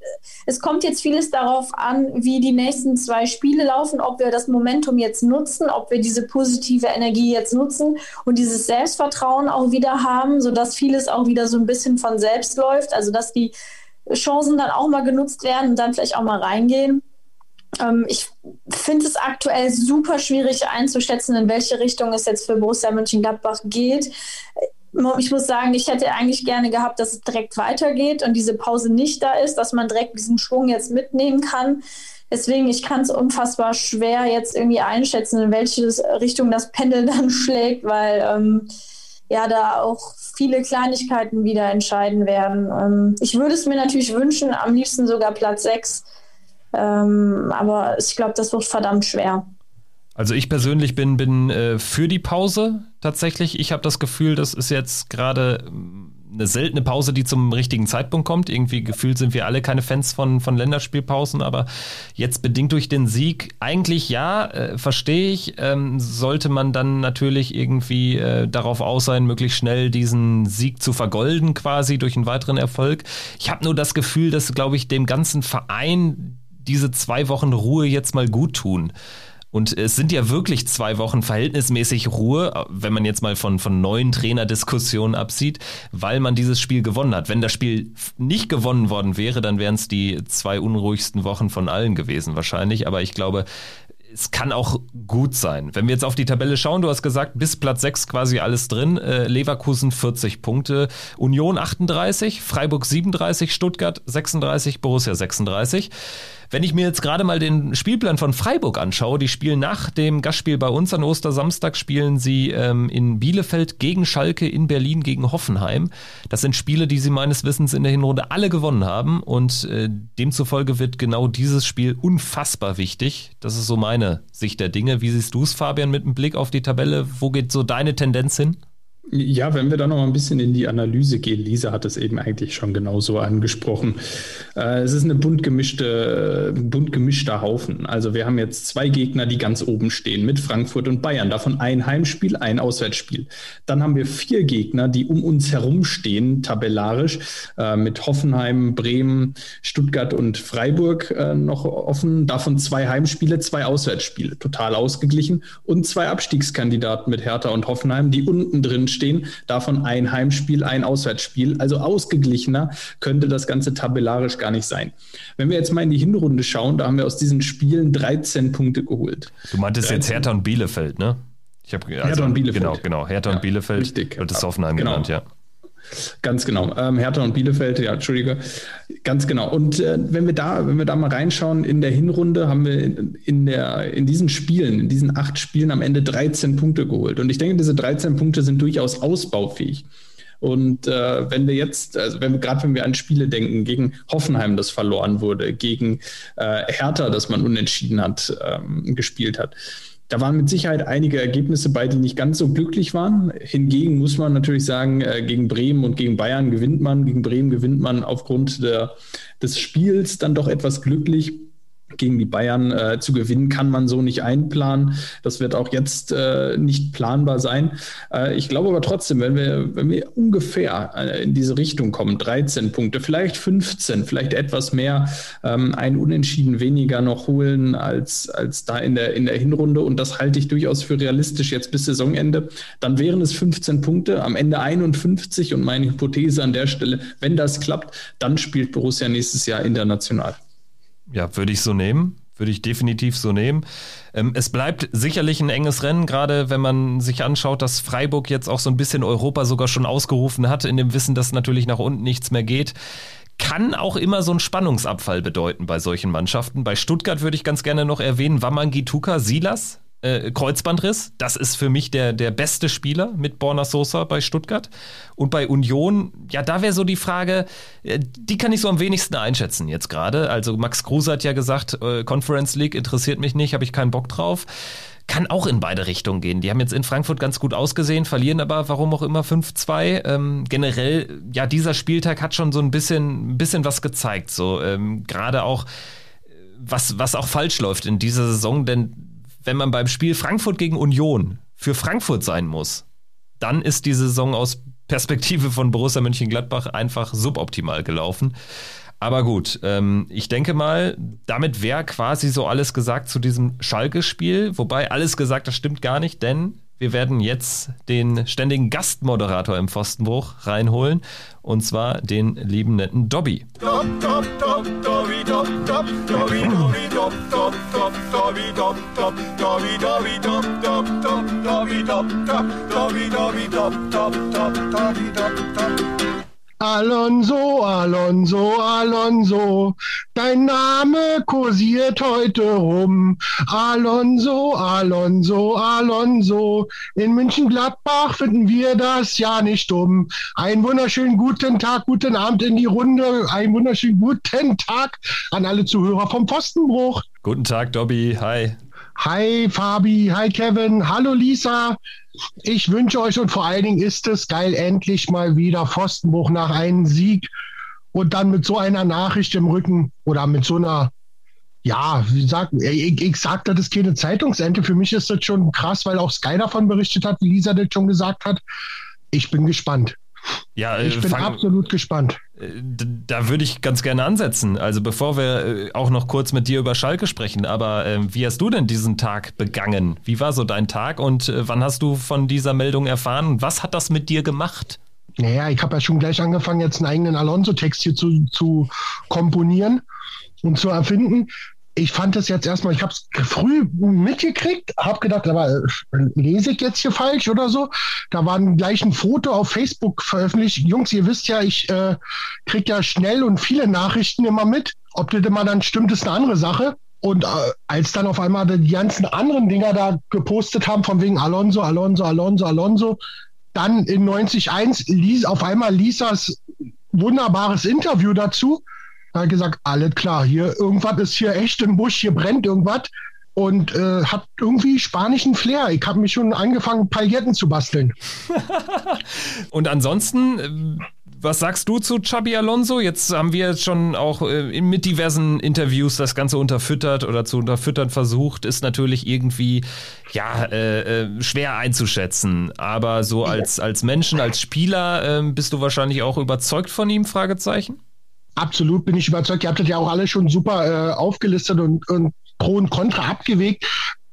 es kommt jetzt vieles darauf an, wie die nächsten zwei Spiele laufen, ob wir das Momentum jetzt nutzen, ob wir diese positive Energie jetzt nutzen und dieses Selbstvertrauen auch wieder haben, sodass vieles auch wieder so ein bisschen von selbst läuft. Also dass die Chancen dann auch mal genutzt werden und dann vielleicht auch mal reingehen. Ähm, ich finde es aktuell super schwierig einzuschätzen, in welche Richtung es jetzt für Borussia Mönchengladbach geht. Ich muss sagen, ich hätte eigentlich gerne gehabt, dass es direkt weitergeht und diese Pause nicht da ist, dass man direkt diesen Schwung jetzt mitnehmen kann. Deswegen, ich kann es unfassbar schwer jetzt irgendwie einschätzen, in welche Richtung das Pendel (laughs) dann schlägt, weil ähm, ja da auch viele Kleinigkeiten wieder entscheiden werden. Ähm, ich würde es mir natürlich wünschen, am liebsten sogar Platz 6. Ähm, aber ich glaube, das wird verdammt schwer. Also ich persönlich bin, bin äh, für die Pause tatsächlich. Ich habe das Gefühl, das ist jetzt gerade eine seltene Pause, die zum richtigen Zeitpunkt kommt. Irgendwie gefühlt sind wir alle keine Fans von, von Länderspielpausen, aber jetzt bedingt durch den Sieg, eigentlich ja, äh, verstehe ich, ähm, sollte man dann natürlich irgendwie äh, darauf aus sein, möglichst schnell diesen Sieg zu vergolden, quasi durch einen weiteren Erfolg. Ich habe nur das Gefühl, dass, glaube ich, dem ganzen Verein diese zwei Wochen Ruhe jetzt mal gut tun. Und es sind ja wirklich zwei Wochen verhältnismäßig Ruhe, wenn man jetzt mal von, von neuen Trainerdiskussionen absieht, weil man dieses Spiel gewonnen hat. Wenn das Spiel nicht gewonnen worden wäre, dann wären es die zwei unruhigsten Wochen von allen gewesen wahrscheinlich. Aber ich glaube, es kann auch gut sein. Wenn wir jetzt auf die Tabelle schauen, du hast gesagt, bis Platz 6 quasi alles drin. Äh, Leverkusen 40 Punkte, Union 38, Freiburg 37, Stuttgart 36, Borussia 36. Wenn ich mir jetzt gerade mal den Spielplan von Freiburg anschaue, die spielen nach dem Gastspiel bei uns an Ostersamstag, spielen sie ähm, in Bielefeld gegen Schalke, in Berlin gegen Hoffenheim. Das sind Spiele, die sie meines Wissens in der Hinrunde alle gewonnen haben und äh, demzufolge wird genau dieses Spiel unfassbar wichtig. Das ist so meine Sicht der Dinge. Wie siehst du es, Fabian, mit einem Blick auf die Tabelle? Wo geht so deine Tendenz hin? Ja, wenn wir da noch mal ein bisschen in die Analyse gehen, Lisa hat es eben eigentlich schon genauso angesprochen. Äh, es ist eine bunt gemischte, bunt gemischter Haufen. Also wir haben jetzt zwei Gegner, die ganz oben stehen, mit Frankfurt und Bayern. Davon ein Heimspiel, ein Auswärtsspiel. Dann haben wir vier Gegner, die um uns herum stehen, tabellarisch, äh, mit Hoffenheim, Bremen, Stuttgart und Freiburg äh, noch offen. Davon zwei Heimspiele, zwei Auswärtsspiele, total ausgeglichen. Und zwei Abstiegskandidaten mit Hertha und Hoffenheim, die unten drin stehen. Davon ein Heimspiel, ein Auswärtsspiel. Also ausgeglichener könnte das Ganze tabellarisch gar nicht sein. Wenn wir jetzt mal in die Hinrunde schauen, da haben wir aus diesen Spielen 13 Punkte geholt. Du meintest 13. jetzt Hertha und Bielefeld, ne? Ich hab, also, Hertha und Bielefeld. Genau, genau. Hertha ja, und Bielefeld richtig. wird es Hoffenheim genau. genannt, ja. Ganz genau. Ähm, Hertha und Bielefeld, ja, Entschuldige. Ganz genau. Und äh, wenn wir da, wenn wir da mal reinschauen, in der Hinrunde haben wir in, in, der, in diesen Spielen, in diesen acht Spielen am Ende 13 Punkte geholt. Und ich denke, diese 13 Punkte sind durchaus ausbaufähig. Und äh, wenn wir jetzt, also wenn gerade wenn wir an Spiele denken, gegen Hoffenheim, das verloren wurde, gegen äh, Hertha, das man unentschieden hat, ähm, gespielt hat, da waren mit Sicherheit einige Ergebnisse bei, die nicht ganz so glücklich waren. Hingegen muss man natürlich sagen, äh, gegen Bremen und gegen Bayern gewinnt man. Gegen Bremen gewinnt man aufgrund der, des Spiels dann doch etwas glücklich gegen die Bayern äh, zu gewinnen, kann man so nicht einplanen. Das wird auch jetzt äh, nicht planbar sein. Äh, ich glaube aber trotzdem, wenn wir, wenn wir ungefähr äh, in diese Richtung kommen, 13 Punkte, vielleicht 15, vielleicht etwas mehr, ähm, ein Unentschieden weniger noch holen als, als da in der, in der Hinrunde und das halte ich durchaus für realistisch jetzt bis Saisonende, dann wären es 15 Punkte, am Ende 51 und meine Hypothese an der Stelle, wenn das klappt, dann spielt Borussia nächstes Jahr international. Ja, würde ich so nehmen. Würde ich definitiv so nehmen. Ähm, es bleibt sicherlich ein enges Rennen, gerade wenn man sich anschaut, dass Freiburg jetzt auch so ein bisschen Europa sogar schon ausgerufen hat, in dem Wissen, dass natürlich nach unten nichts mehr geht kann auch immer so ein Spannungsabfall bedeuten bei solchen Mannschaften. Bei Stuttgart würde ich ganz gerne noch erwähnen, Wamangituka Silas, äh, Kreuzbandriss. Das ist für mich der, der beste Spieler mit Borna Sosa bei Stuttgart. Und bei Union, ja, da wäre so die Frage, äh, die kann ich so am wenigsten einschätzen jetzt gerade. Also Max Kruse hat ja gesagt, äh, Conference League interessiert mich nicht, habe ich keinen Bock drauf. Kann auch in beide Richtungen gehen. Die haben jetzt in Frankfurt ganz gut ausgesehen, verlieren aber warum auch immer 5-2. Ähm, generell, ja, dieser Spieltag hat schon so ein bisschen, bisschen was gezeigt. So ähm, gerade auch, was, was auch falsch läuft in dieser Saison, denn wenn man beim Spiel Frankfurt gegen Union für Frankfurt sein muss, dann ist die Saison aus Perspektive von Borussia Mönchengladbach einfach suboptimal gelaufen. Aber gut, ähm, ich denke mal, damit wäre quasi so alles gesagt zu diesem Schalke-Spiel. Wobei alles gesagt, das stimmt gar nicht, denn wir werden jetzt den ständigen Gastmoderator im Pfostenbruch reinholen. Und zwar den lieben netten Dobby. Alonso, Alonso, Alonso, dein Name kursiert heute rum. Alonso, Alonso, Alonso, in München-Gladbach finden wir das ja nicht dumm. Einen wunderschönen guten Tag, guten Abend in die Runde, einen wunderschönen guten Tag an alle Zuhörer vom Pfostenbruch. Guten Tag, Dobby, hi. Hi Fabi, hi Kevin, hallo Lisa. Ich wünsche euch und vor allen Dingen ist es geil, endlich mal wieder Pfostenbruch nach einem Sieg und dann mit so einer Nachricht im Rücken oder mit so einer, ja, wie sagt, ich, ich sag, das ist keine Zeitungsente. Für mich ist das schon krass, weil auch Sky davon berichtet hat, wie Lisa das schon gesagt hat. Ich bin gespannt. Ja, äh, ich bin absolut gespannt. Da würde ich ganz gerne ansetzen. Also bevor wir äh, auch noch kurz mit dir über Schalke sprechen, aber äh, wie hast du denn diesen Tag begangen? Wie war so dein Tag und äh, wann hast du von dieser Meldung erfahren? Was hat das mit dir gemacht? Naja, ich habe ja schon gleich angefangen, jetzt einen eigenen Alonso-Text hier zu, zu komponieren und zu erfinden ich fand das jetzt erstmal, ich habe es früh mitgekriegt, habe gedacht, aber äh, lese ich jetzt hier falsch oder so? Da war gleich ein Foto auf Facebook veröffentlicht. Jungs, ihr wisst ja, ich äh, kriege ja schnell und viele Nachrichten immer mit. Ob das immer dann stimmt, ist eine andere Sache. Und äh, als dann auf einmal die ganzen anderen Dinger da gepostet haben, von wegen Alonso, Alonso, Alonso, Alonso, dann in 90.1 ließ auf einmal Lisas wunderbares Interview dazu hat gesagt, alles klar, hier irgendwas ist hier echt im Busch, hier brennt irgendwas und äh, hat irgendwie spanischen Flair. Ich habe mich schon angefangen, Pailletten zu basteln. (laughs) und ansonsten, äh, was sagst du zu Xabi Alonso? Jetzt haben wir schon auch äh, mit diversen Interviews das Ganze unterfüttert oder zu unterfüttern versucht. Ist natürlich irgendwie ja äh, äh schwer einzuschätzen. Aber so als als Menschen, als Spieler äh, bist du wahrscheinlich auch überzeugt von ihm? Fragezeichen. Absolut bin ich überzeugt. Ihr habt das ja auch alle schon super äh, aufgelistet und, und Pro und Contra abgewegt.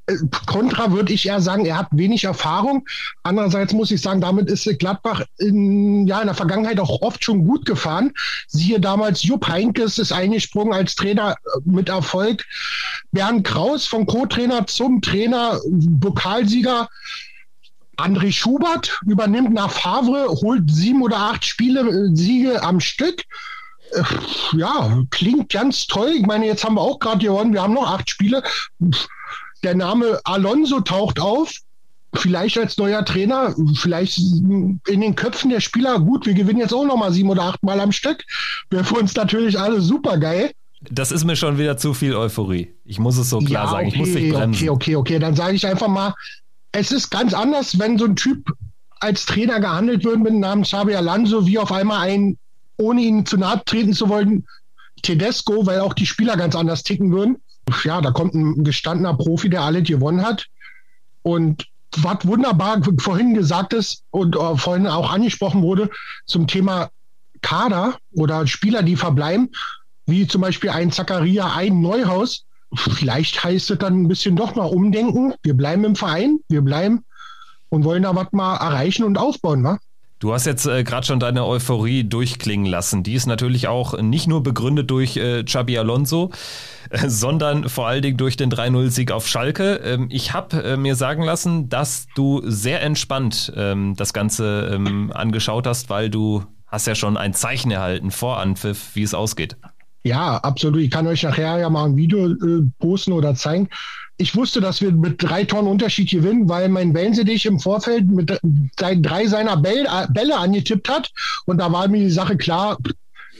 Äh, Contra würde ich eher sagen, er hat wenig Erfahrung. Andererseits muss ich sagen, damit ist Gladbach in, ja, in der Vergangenheit auch oft schon gut gefahren. Siehe damals, Jupp Heinkes ist eingesprungen als Trainer äh, mit Erfolg. Bernd Kraus vom Co-Trainer zum Trainer, Pokalsieger. André Schubert übernimmt nach Favre, holt sieben oder acht Spiele, äh, Siege am Stück ja, klingt ganz toll. Ich meine, jetzt haben wir auch gerade gewonnen, wir haben noch acht Spiele. Der Name Alonso taucht auf. Vielleicht als neuer Trainer, vielleicht in den Köpfen der Spieler, gut, wir gewinnen jetzt auch noch mal sieben oder acht Mal am Stück. Wäre für uns natürlich alle super geil. Das ist mir schon wieder zu viel Euphorie. Ich muss es so klar ja, sagen. Okay, ich muss dich bremsen. Okay, okay, okay. Dann sage ich einfach mal, es ist ganz anders, wenn so ein Typ als Trainer gehandelt wird mit dem Namen Xabi Alonso, wie auf einmal ein ohne ihn zu nahe treten zu wollen, Tedesco, weil auch die Spieler ganz anders ticken würden. Ja, da kommt ein gestandener Profi, der alle gewonnen hat. Und was wunderbar vorhin gesagt ist und äh, vorhin auch angesprochen wurde zum Thema Kader oder Spieler, die verbleiben, wie zum Beispiel ein Zacharia, ein Neuhaus. Vielleicht heißt es dann ein bisschen doch mal umdenken. Wir bleiben im Verein, wir bleiben und wollen da was mal erreichen und aufbauen, wa? Du hast jetzt äh, gerade schon deine Euphorie durchklingen lassen. Die ist natürlich auch nicht nur begründet durch äh, Xabi Alonso, äh, sondern vor allen Dingen durch den 3-0-Sieg auf Schalke. Ähm, ich habe äh, mir sagen lassen, dass du sehr entspannt ähm, das Ganze ähm, angeschaut hast, weil du hast ja schon ein Zeichen erhalten vor Anpfiff, wie es ausgeht. Ja, absolut. Ich kann euch nachher ja mal ein Video äh, posten oder zeigen ich wusste, dass wir mit drei Tonnen Unterschied gewinnen, weil mein dich im Vorfeld mit drei seiner Bälle, Bälle angetippt hat. Und da war mir die Sache klar,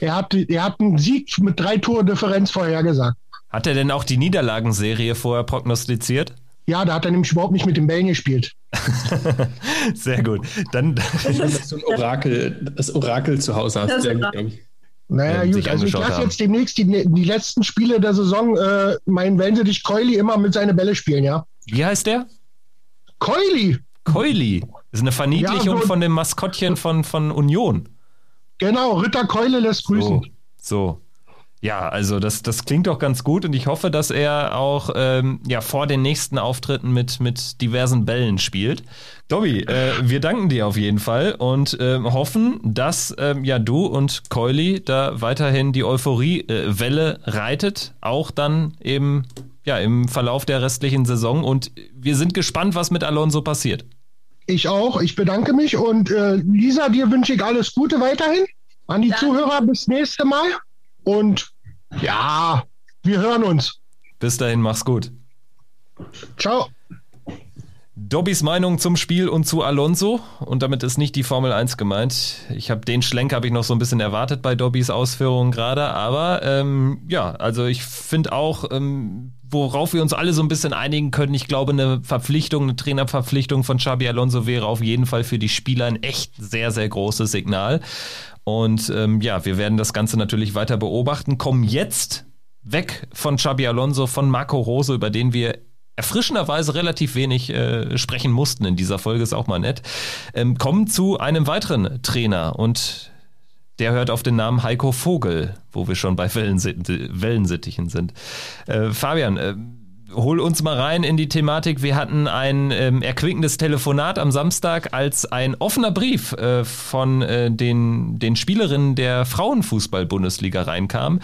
er hat, er hat einen Sieg mit drei Tore Differenz vorhergesagt. Hat er denn auch die Niederlagenserie vorher prognostiziert? Ja, da hat er nämlich überhaupt nicht mit den Bällen gespielt. (laughs) Sehr gut. Dann das so ein Orakel, das Orakel zu Hause hast. Sehr gut, naja, gut, also ich lasse jetzt demnächst die, die letzten Spiele der Saison äh, meinen Wellensittich Keuli immer mit seine Bälle spielen, ja. Wie heißt der? Keuli. Keuli. Das ist eine Verniedlichung ja, so, von dem Maskottchen von, von Union. Genau, Ritter Keule lässt grüßen. So, so. Ja, also das, das klingt doch ganz gut und ich hoffe, dass er auch ähm, ja, vor den nächsten Auftritten mit, mit diversen Bällen spielt. Dobby, äh, wir danken dir auf jeden Fall und äh, hoffen, dass äh, ja du und Keuli da weiterhin die Euphorie-Welle reitet, auch dann eben ja, im Verlauf der restlichen Saison und wir sind gespannt, was mit Alonso passiert. Ich auch, ich bedanke mich und äh, Lisa, dir wünsche ich alles Gute weiterhin An die Dann. Zuhörer bis nächste Mal und ja, wir hören uns. Bis dahin, mach's gut. Ciao. Dobbys Meinung zum Spiel und zu Alonso und damit ist nicht die Formel 1 gemeint. Ich habe den Schlenk habe ich noch so ein bisschen erwartet bei Dobbys Ausführungen gerade, aber ähm, ja, also ich finde auch, ähm, worauf wir uns alle so ein bisschen einigen können, ich glaube, eine Verpflichtung, eine Trainerverpflichtung von Xabi Alonso wäre auf jeden Fall für die Spieler ein echt sehr, sehr großes Signal. Und ähm, ja, wir werden das Ganze natürlich weiter beobachten. Kommen jetzt weg von Xabi Alonso, von Marco Rose, über den wir erfrischenderweise relativ wenig äh, sprechen mussten in dieser Folge, ist auch mal nett, ähm, kommen zu einem weiteren Trainer und der hört auf den Namen Heiko Vogel, wo wir schon bei Wellensittichen sind. Äh, Fabian, äh, hol uns mal rein in die Thematik. Wir hatten ein ähm, erquickendes Telefonat am Samstag, als ein offener Brief äh, von äh, den, den Spielerinnen der Frauenfußball-Bundesliga reinkam.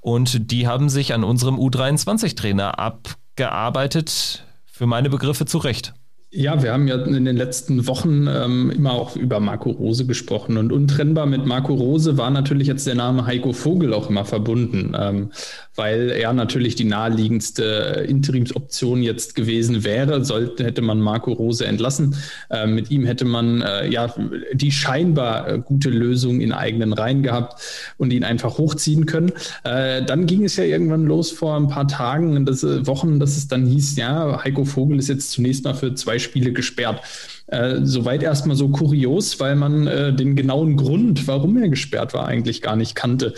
Und die haben sich an unserem U23-Trainer ab gearbeitet, für meine Begriffe zu Recht. Ja, wir haben ja in den letzten Wochen ähm, immer auch über Marco Rose gesprochen und untrennbar mit Marco Rose war natürlich jetzt der Name Heiko Vogel auch immer verbunden, ähm, weil er natürlich die naheliegendste Interimsoption jetzt gewesen wäre, sollte, hätte man Marco Rose entlassen. Äh, mit ihm hätte man äh, ja die scheinbar äh, gute Lösung in eigenen Reihen gehabt und ihn einfach hochziehen können. Äh, dann ging es ja irgendwann los vor ein paar Tagen, das, äh, Wochen, dass es dann hieß, ja, Heiko Vogel ist jetzt zunächst mal für zwei Spiele gesperrt. Äh, soweit erstmal so kurios, weil man äh, den genauen Grund, warum er gesperrt war, eigentlich gar nicht kannte.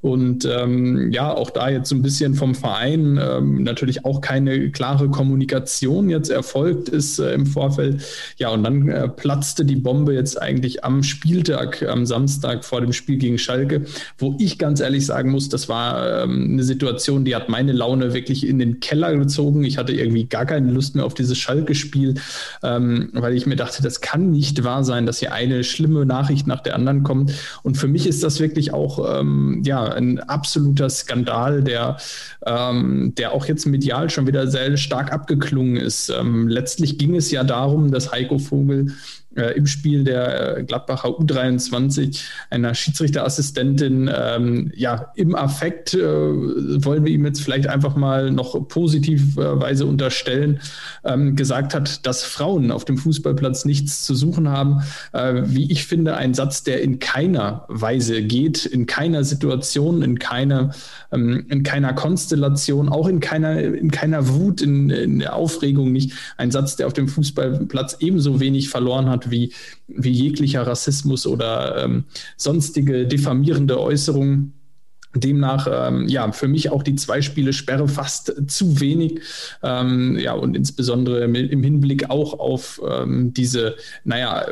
Und ähm, ja, auch da jetzt so ein bisschen vom Verein ähm, natürlich auch keine klare Kommunikation jetzt erfolgt ist äh, im Vorfeld. Ja, und dann äh, platzte die Bombe jetzt eigentlich am Spieltag, am Samstag vor dem Spiel gegen Schalke, wo ich ganz ehrlich sagen muss, das war ähm, eine Situation, die hat meine Laune wirklich in den Keller gezogen. Ich hatte irgendwie gar keine Lust mehr auf dieses Schalke-Spiel, ähm, weil ich mir dachte, das kann nicht wahr sein, dass hier eine schlimme Nachricht nach der anderen kommt. Und für mich ist das wirklich auch, ähm, ein absoluter Skandal, der, ähm, der auch jetzt medial schon wieder sehr stark abgeklungen ist. Ähm, letztlich ging es ja darum, dass Heiko Vogel im Spiel der äh, Gladbacher U23 einer Schiedsrichterassistentin ähm, ja im Affekt äh, wollen wir ihm jetzt vielleicht einfach mal noch positivweise unterstellen, ähm, gesagt hat, dass Frauen auf dem Fußballplatz nichts zu suchen haben. Äh, wie ich finde, ein Satz, der in keiner Weise geht, in keiner Situation, in keiner, ähm, in keiner Konstellation, auch in keiner, in keiner Wut, in, in der Aufregung nicht. Ein Satz, der auf dem Fußballplatz ebenso wenig verloren hat wie, wie jeglicher Rassismus oder ähm, sonstige diffamierende Äußerungen. Demnach, ähm, ja, für mich auch die zwei Spiele Sperre fast zu wenig. Ähm, ja, und insbesondere im Hinblick auch auf ähm, diese, naja,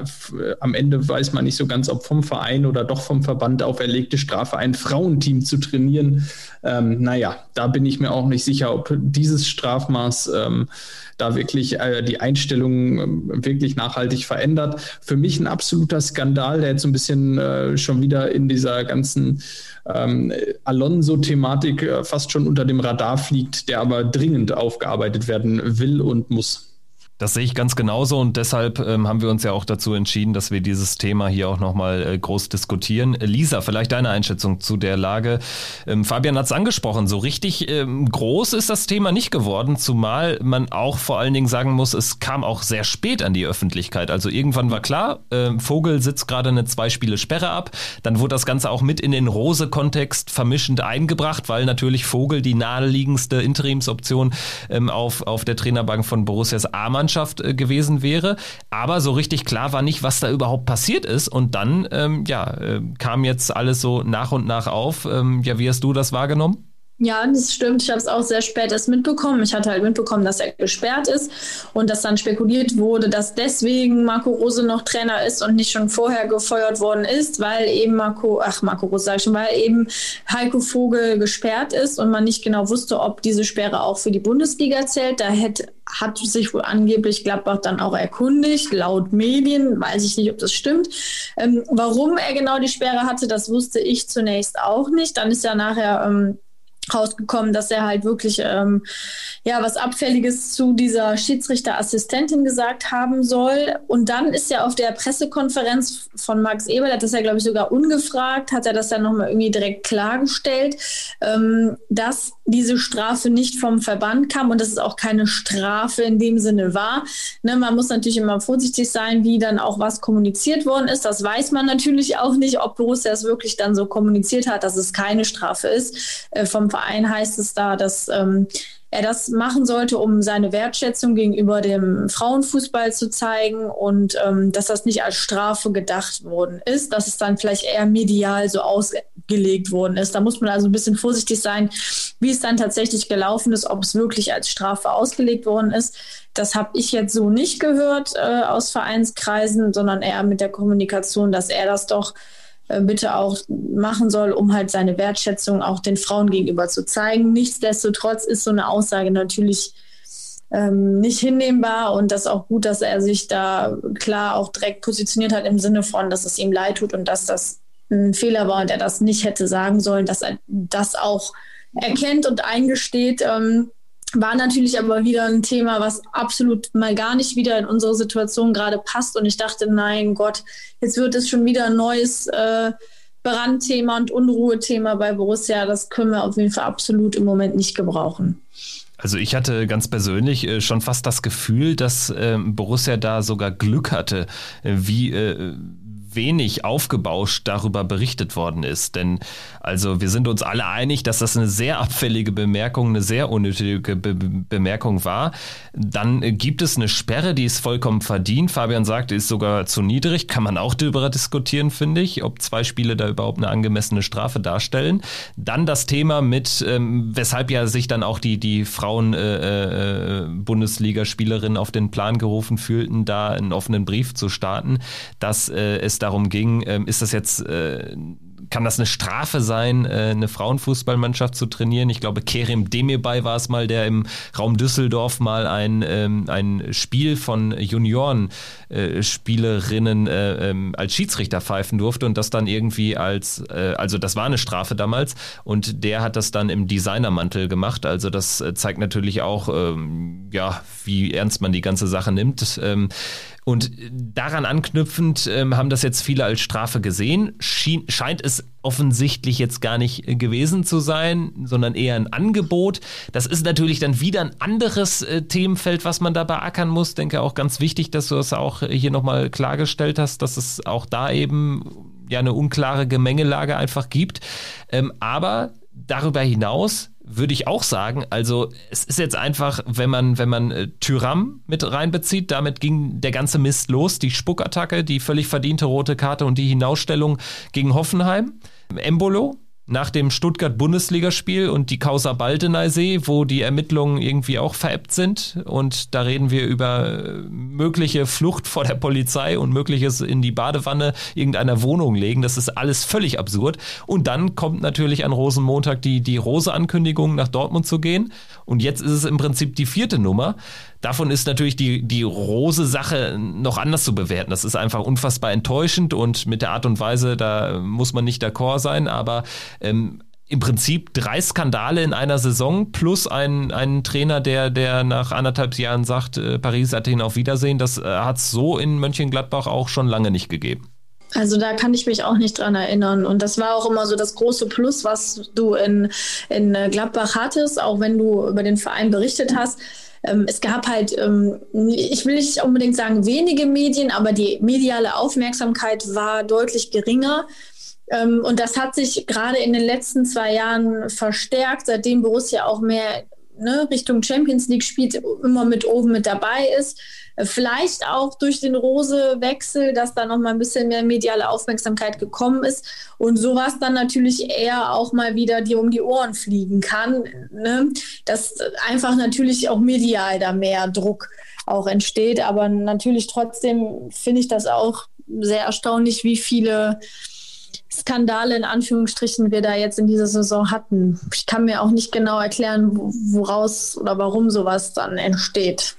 am Ende weiß man nicht so ganz, ob vom Verein oder doch vom Verband auferlegte Strafe, ein Frauenteam zu trainieren. Ähm, naja, da bin ich mir auch nicht sicher, ob dieses Strafmaß ähm, da wirklich äh, die Einstellung äh, wirklich nachhaltig verändert. Für mich ein absoluter Skandal, der jetzt so ein bisschen äh, schon wieder in dieser ganzen ähm, Alonso-Thematik äh, fast schon unter dem Radar fliegt, der aber dringend aufgearbeitet werden will und muss. Das sehe ich ganz genauso und deshalb ähm, haben wir uns ja auch dazu entschieden, dass wir dieses Thema hier auch nochmal äh, groß diskutieren. Lisa, vielleicht deine Einschätzung zu der Lage. Ähm, Fabian hat es angesprochen, so richtig ähm, groß ist das Thema nicht geworden, zumal man auch vor allen Dingen sagen muss, es kam auch sehr spät an die Öffentlichkeit. Also irgendwann war klar, äh, Vogel sitzt gerade eine zwei Spiele Sperre ab, dann wurde das Ganze auch mit in den Rose-Kontext vermischend eingebracht, weil natürlich Vogel die naheliegendste Interimsoption ähm, auf, auf der Trainerbank von Borussias Amann Mannschaft äh, gewesen wäre. Aber so richtig klar war nicht, was da überhaupt passiert ist. Und dann, ähm, ja, äh, kam jetzt alles so nach und nach auf. Ähm, ja, wie hast du das wahrgenommen? Ja, das stimmt. Ich habe es auch sehr spät erst mitbekommen. Ich hatte halt mitbekommen, dass er gesperrt ist und dass dann spekuliert wurde, dass deswegen Marco Rose noch Trainer ist und nicht schon vorher gefeuert worden ist, weil eben Marco, ach Marco Rose sag ich schon, weil eben Heiko Vogel gesperrt ist und man nicht genau wusste, ob diese Sperre auch für die Bundesliga zählt. Da hätte, hat sich wohl angeblich Gladbach dann auch erkundigt, laut Medien, weiß ich nicht, ob das stimmt. Ähm, warum er genau die Sperre hatte, das wusste ich zunächst auch nicht. Dann ist ja nachher ähm, rausgekommen, dass er halt wirklich ähm, ja was Abfälliges zu dieser Schiedsrichterassistentin gesagt haben soll. Und dann ist ja auf der Pressekonferenz von Max Eberl, hat das ja glaube ich sogar ungefragt, hat er das ja nochmal irgendwie direkt klargestellt, ähm, dass diese Strafe nicht vom Verband kam und dass es auch keine Strafe in dem Sinne war. Ne, man muss natürlich immer vorsichtig sein, wie dann auch was kommuniziert worden ist. Das weiß man natürlich auch nicht, ob Borussia es wirklich dann so kommuniziert hat, dass es keine Strafe ist. Äh, vom Verein heißt es da, dass ähm, er das machen sollte, um seine Wertschätzung gegenüber dem Frauenfußball zu zeigen und ähm, dass das nicht als Strafe gedacht worden ist, dass es dann vielleicht eher medial so ausgelegt worden ist. Da muss man also ein bisschen vorsichtig sein, wie es dann tatsächlich gelaufen ist, ob es wirklich als Strafe ausgelegt worden ist. Das habe ich jetzt so nicht gehört äh, aus Vereinskreisen, sondern eher mit der Kommunikation, dass er das doch bitte auch machen soll, um halt seine Wertschätzung auch den Frauen gegenüber zu zeigen. Nichtsdestotrotz ist so eine Aussage natürlich ähm, nicht hinnehmbar und das auch gut, dass er sich da klar auch direkt positioniert hat im Sinne von, dass es ihm leid tut und dass das ein Fehler war und er das nicht hätte sagen sollen, dass er das auch erkennt und eingesteht. Ähm, war natürlich aber wieder ein Thema, was absolut mal gar nicht wieder in unsere Situation gerade passt. Und ich dachte, nein Gott, jetzt wird es schon wieder ein neues äh, Brandthema und Unruhethema bei Borussia. Das können wir auf jeden Fall absolut im Moment nicht gebrauchen. Also ich hatte ganz persönlich äh, schon fast das Gefühl, dass äh, Borussia da sogar Glück hatte, äh, wie äh, wenig aufgebauscht darüber berichtet worden ist. Denn also wir sind uns alle einig, dass das eine sehr abfällige Bemerkung, eine sehr unnötige Be Bemerkung war. Dann gibt es eine Sperre, die ist vollkommen verdient. Fabian sagt, ist sogar zu niedrig. Kann man auch darüber diskutieren, finde ich, ob zwei Spiele da überhaupt eine angemessene Strafe darstellen. Dann das Thema mit, ähm, weshalb ja sich dann auch die, die Frauen äh, äh, auf den Plan gerufen fühlten, da einen offenen Brief zu starten, dass äh, es darum ging, ähm, ist das jetzt äh, kann das eine Strafe sein, äh, eine Frauenfußballmannschaft zu trainieren? Ich glaube, Kerem Demirbay war es mal, der im Raum Düsseldorf mal ein, ähm, ein Spiel von Junioren-Spielerinnen äh, ähm, als Schiedsrichter pfeifen durfte und das dann irgendwie als, also das war eine Strafe damals und der hat das dann im Designermantel gemacht. Also das zeigt natürlich auch, ja, wie ernst man die ganze Sache nimmt. Und daran anknüpfend ähm, haben das jetzt viele als Strafe gesehen. Schien, scheint es offensichtlich jetzt gar nicht äh, gewesen zu sein, sondern eher ein Angebot. Das ist natürlich dann wieder ein anderes äh, Themenfeld, was man da beackern muss. Ich denke auch ganz wichtig, dass du das auch hier nochmal klargestellt hast, dass es auch da eben ja eine unklare Gemengelage einfach gibt. Ähm, aber darüber hinaus würde ich auch sagen, also es ist jetzt einfach, wenn man, wenn man äh, Tyram mit reinbezieht, damit ging der ganze Mist los, die Spuckattacke, die völlig verdiente rote Karte und die Hinausstellung gegen Hoffenheim. Embolo, nach dem Stuttgart-Bundesligaspiel und die Causa Baldeneysee, wo die Ermittlungen irgendwie auch veräppt sind. Und da reden wir über mögliche Flucht vor der Polizei und mögliches in die Badewanne irgendeiner Wohnung legen. Das ist alles völlig absurd. Und dann kommt natürlich an Rosenmontag die, die Rose-Ankündigung, nach Dortmund zu gehen. Und jetzt ist es im Prinzip die vierte Nummer. Davon ist natürlich die, die Rose-Sache noch anders zu bewerten. Das ist einfach unfassbar enttäuschend und mit der Art und Weise, da muss man nicht d'accord sein, aber ähm, im Prinzip drei Skandale in einer Saison plus ein, ein Trainer, der, der nach anderthalb Jahren sagt, äh, Paris hat ihn auf Wiedersehen, das äh, hat es so in Mönchengladbach auch schon lange nicht gegeben. Also da kann ich mich auch nicht dran erinnern. Und das war auch immer so das große Plus, was du in, in Gladbach hattest, auch wenn du über den Verein berichtet hast ähm, es gab halt, ähm, ich will nicht unbedingt sagen wenige Medien, aber die mediale Aufmerksamkeit war deutlich geringer. Ähm, und das hat sich gerade in den letzten zwei Jahren verstärkt, seitdem Borussia auch mehr ne, Richtung Champions League spielt, immer mit oben mit dabei ist. Vielleicht auch durch den Rose-Wechsel, dass da noch mal ein bisschen mehr mediale Aufmerksamkeit gekommen ist und sowas dann natürlich eher auch mal wieder dir um die Ohren fliegen kann. Ne? Dass einfach natürlich auch medial da mehr Druck auch entsteht. Aber natürlich trotzdem finde ich das auch sehr erstaunlich, wie viele Skandale in Anführungsstrichen wir da jetzt in dieser Saison hatten. Ich kann mir auch nicht genau erklären, woraus oder warum sowas dann entsteht.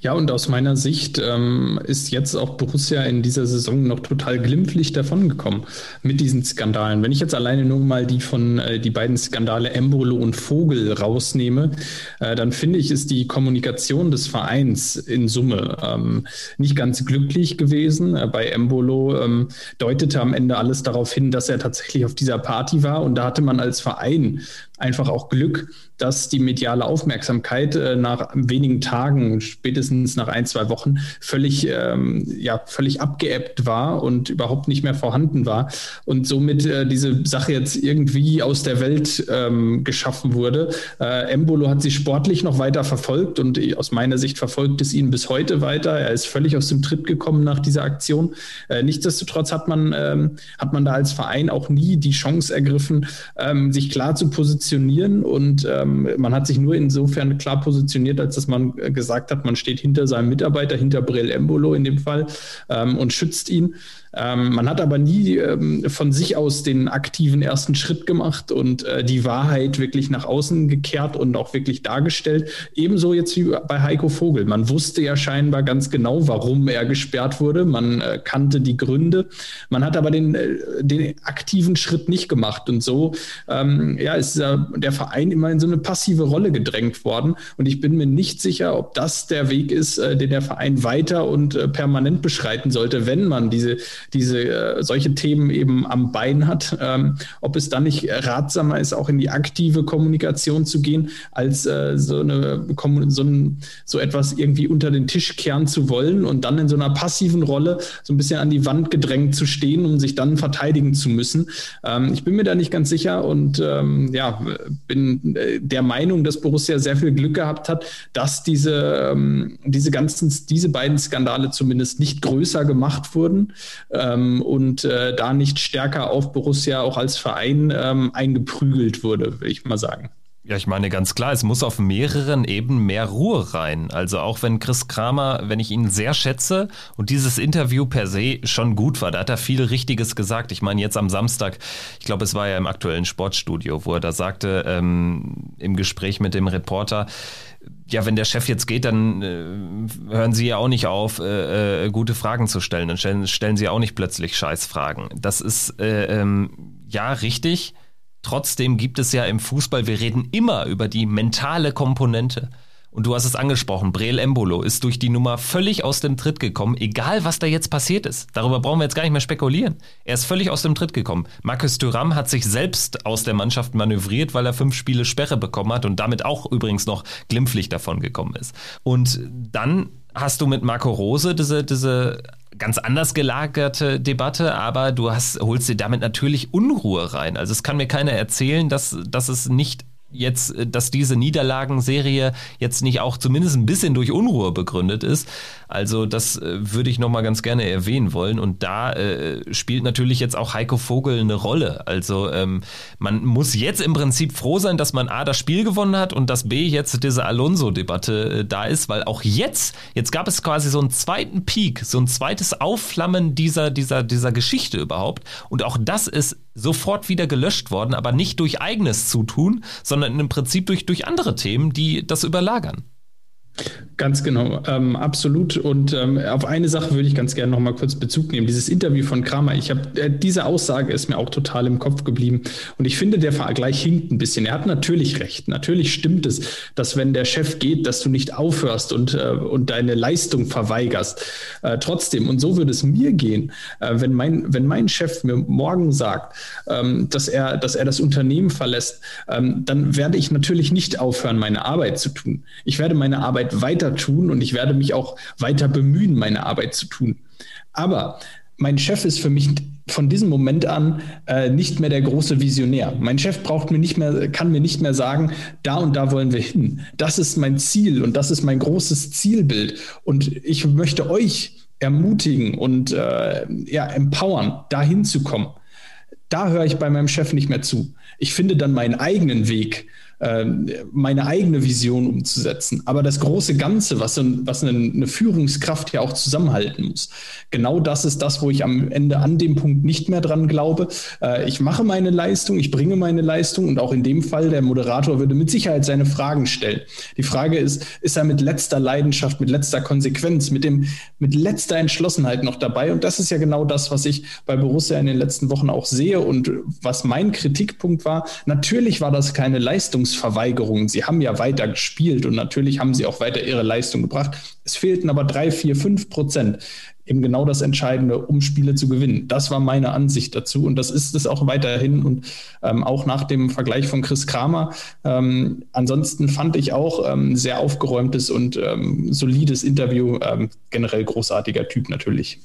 Ja, und aus meiner Sicht ähm, ist jetzt auch Borussia in dieser Saison noch total glimpflich davongekommen mit diesen Skandalen. Wenn ich jetzt alleine nur mal die von äh, die beiden Skandale Embolo und Vogel rausnehme, äh, dann finde ich, ist die Kommunikation des Vereins in Summe ähm, nicht ganz glücklich gewesen. Äh, bei Embolo ähm, deutete am Ende alles darauf hin, dass er tatsächlich auf dieser Party war und da hatte man als Verein einfach auch Glück, dass die mediale Aufmerksamkeit äh, nach wenigen Tagen, spätestens nach ein, zwei Wochen, völlig, ähm, ja, völlig abgeebbt war und überhaupt nicht mehr vorhanden war und somit äh, diese Sache jetzt irgendwie aus der Welt ähm, geschaffen wurde. Äh, Embolo hat sie sportlich noch weiter verfolgt und aus meiner Sicht verfolgt es ihn bis heute weiter. Er ist völlig aus dem Tritt gekommen nach dieser Aktion. Äh, nichtsdestotrotz hat man, ähm, hat man da als Verein auch nie die Chance ergriffen, ähm, sich klar zu positionieren und ähm, man hat sich nur insofern klar positioniert, als dass man äh, gesagt hat, man steht hinter seinem Mitarbeiter, hinter Brel Embolo in dem Fall ähm, und schützt ihn. Ähm, man hat aber nie ähm, von sich aus den aktiven ersten Schritt gemacht und äh, die Wahrheit wirklich nach außen gekehrt und auch wirklich dargestellt. Ebenso jetzt wie bei Heiko Vogel. Man wusste ja scheinbar ganz genau, warum er gesperrt wurde. Man äh, kannte die Gründe. Man hat aber den, äh, den aktiven Schritt nicht gemacht. Und so ähm, ja, ist der Verein immer in so eine passive Rolle gedrängt worden. Und ich bin mir nicht sicher, ob das der Weg ist, äh, den der Verein weiter und äh, permanent beschreiten sollte, wenn man diese diese äh, solche Themen eben am Bein hat, ähm, ob es dann nicht ratsamer ist, auch in die aktive Kommunikation zu gehen, als äh, so eine so, ein, so etwas irgendwie unter den Tisch kehren zu wollen und dann in so einer passiven Rolle so ein bisschen an die Wand gedrängt zu stehen, um sich dann verteidigen zu müssen. Ähm, ich bin mir da nicht ganz sicher und ähm, ja, bin äh, der Meinung, dass Borussia sehr viel Glück gehabt hat, dass diese, ähm, diese ganzen, diese beiden Skandale zumindest nicht größer gemacht wurden ähm, und äh, da nicht stärker auf Borussia auch als Verein ähm, eingeprügelt wurde, will ich mal sagen. Ja, ich meine ganz klar, es muss auf mehreren Ebenen mehr Ruhe rein. Also auch wenn Chris Kramer, wenn ich ihn sehr schätze und dieses Interview per se schon gut war, da hat er viel Richtiges gesagt. Ich meine jetzt am Samstag, ich glaube es war ja im aktuellen Sportstudio, wo er da sagte ähm, im Gespräch mit dem Reporter, ja, wenn der Chef jetzt geht, dann äh, hören Sie ja auch nicht auf, äh, äh, gute Fragen zu stellen. Dann stellen, stellen Sie auch nicht plötzlich Scheißfragen. Das ist äh, ähm, ja richtig. Trotzdem gibt es ja im Fußball, wir reden immer über die mentale Komponente. Und du hast es angesprochen, Breel Embolo ist durch die Nummer völlig aus dem Tritt gekommen, egal was da jetzt passiert ist. Darüber brauchen wir jetzt gar nicht mehr spekulieren. Er ist völlig aus dem Tritt gekommen. Markus Thuram hat sich selbst aus der Mannschaft manövriert, weil er fünf Spiele Sperre bekommen hat und damit auch übrigens noch glimpflich davon gekommen ist. Und dann hast du mit Marco Rose diese, diese ganz anders gelagerte Debatte, aber du hast, holst dir damit natürlich Unruhe rein. Also es kann mir keiner erzählen, dass, dass es nicht jetzt, äh, dass diese Niederlagenserie jetzt nicht auch zumindest ein bisschen durch Unruhe begründet ist. Also das äh, würde ich nochmal ganz gerne erwähnen wollen. Und da äh, spielt natürlich jetzt auch Heiko Vogel eine Rolle. Also ähm, man muss jetzt im Prinzip froh sein, dass man A das Spiel gewonnen hat und dass B jetzt diese Alonso-Debatte äh, da ist, weil auch jetzt, jetzt gab es quasi so einen zweiten Peak, so ein zweites Aufflammen dieser, dieser, dieser Geschichte überhaupt. Und auch das ist sofort wieder gelöscht worden, aber nicht durch eigenes Zutun, sondern im Prinzip durch, durch andere Themen, die das überlagern. Ganz genau, ähm, absolut. Und ähm, auf eine Sache würde ich ganz gerne noch mal kurz Bezug nehmen. Dieses Interview von Kramer. Ich habe äh, diese Aussage ist mir auch total im Kopf geblieben. Und ich finde, der Vergleich hinkt ein bisschen. Er hat natürlich recht. Natürlich stimmt es, dass wenn der Chef geht, dass du nicht aufhörst und äh, und deine Leistung verweigerst. Äh, trotzdem. Und so würde es mir gehen, äh, wenn mein wenn mein Chef mir morgen sagt, ähm, dass er dass er das Unternehmen verlässt, ähm, dann werde ich natürlich nicht aufhören, meine Arbeit zu tun. Ich werde meine Arbeit Arbeit weiter tun und ich werde mich auch weiter bemühen, meine Arbeit zu tun. Aber mein Chef ist für mich von diesem Moment an äh, nicht mehr der große Visionär. Mein Chef braucht mir nicht mehr, kann mir nicht mehr sagen, da und da wollen wir hin. Das ist mein Ziel und das ist mein großes Zielbild. Und ich möchte euch ermutigen und äh, ja, empowern, da hinzukommen. Da höre ich bei meinem Chef nicht mehr zu. Ich finde dann meinen eigenen Weg meine eigene Vision umzusetzen. Aber das große Ganze, was, was eine Führungskraft ja auch zusammenhalten muss, genau das ist das, wo ich am Ende an dem Punkt nicht mehr dran glaube. Äh, ich mache meine Leistung, ich bringe meine Leistung und auch in dem Fall, der Moderator würde mit Sicherheit seine Fragen stellen. Die Frage ist, ist er mit letzter Leidenschaft, mit letzter Konsequenz, mit dem, mit letzter Entschlossenheit noch dabei? Und das ist ja genau das, was ich bei Borussia in den letzten Wochen auch sehe und was mein Kritikpunkt war. Natürlich war das keine Leistung Leistungsverweigerungen. Sie haben ja weiter gespielt und natürlich haben sie auch weiter ihre Leistung gebracht. Es fehlten aber drei, vier, fünf Prozent. Eben genau das Entscheidende, um Spiele zu gewinnen. Das war meine Ansicht dazu und das ist es auch weiterhin und ähm, auch nach dem Vergleich von Chris Kramer. Ähm, ansonsten fand ich auch ähm, sehr aufgeräumtes und ähm, solides Interview. Ähm, generell großartiger Typ natürlich.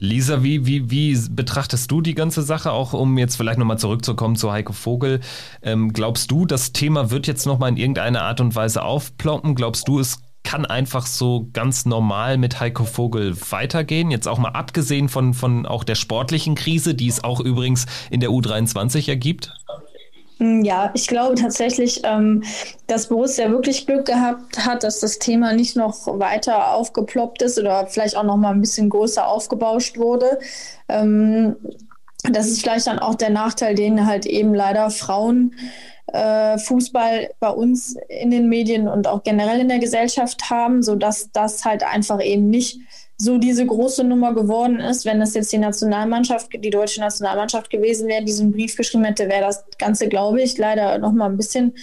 Lisa, wie, wie, wie betrachtest du die ganze Sache, auch um jetzt vielleicht nochmal zurückzukommen zu Heiko Vogel? Ähm, glaubst du, das Thema wird jetzt nochmal in irgendeiner Art und Weise aufploppen? Glaubst du, es kann einfach so ganz normal mit Heiko Vogel weitergehen? Jetzt auch mal abgesehen von, von auch der sportlichen Krise, die es auch übrigens in der U23 ergibt? Hm, ja, ich glaube tatsächlich, ähm, dass Borussia wirklich Glück gehabt hat, dass das Thema nicht noch weiter aufgeploppt ist oder vielleicht auch noch mal ein bisschen größer aufgebauscht wurde. Ähm, das ist vielleicht dann auch der Nachteil, den halt eben leider Frauen äh, Fußball bei uns in den Medien und auch generell in der Gesellschaft haben, sodass das halt einfach eben nicht so diese große Nummer geworden ist. Wenn es jetzt die Nationalmannschaft, die deutsche Nationalmannschaft gewesen wäre, diesen Brief geschrieben hätte, wäre das Ganze, glaube ich, leider noch mal ein bisschen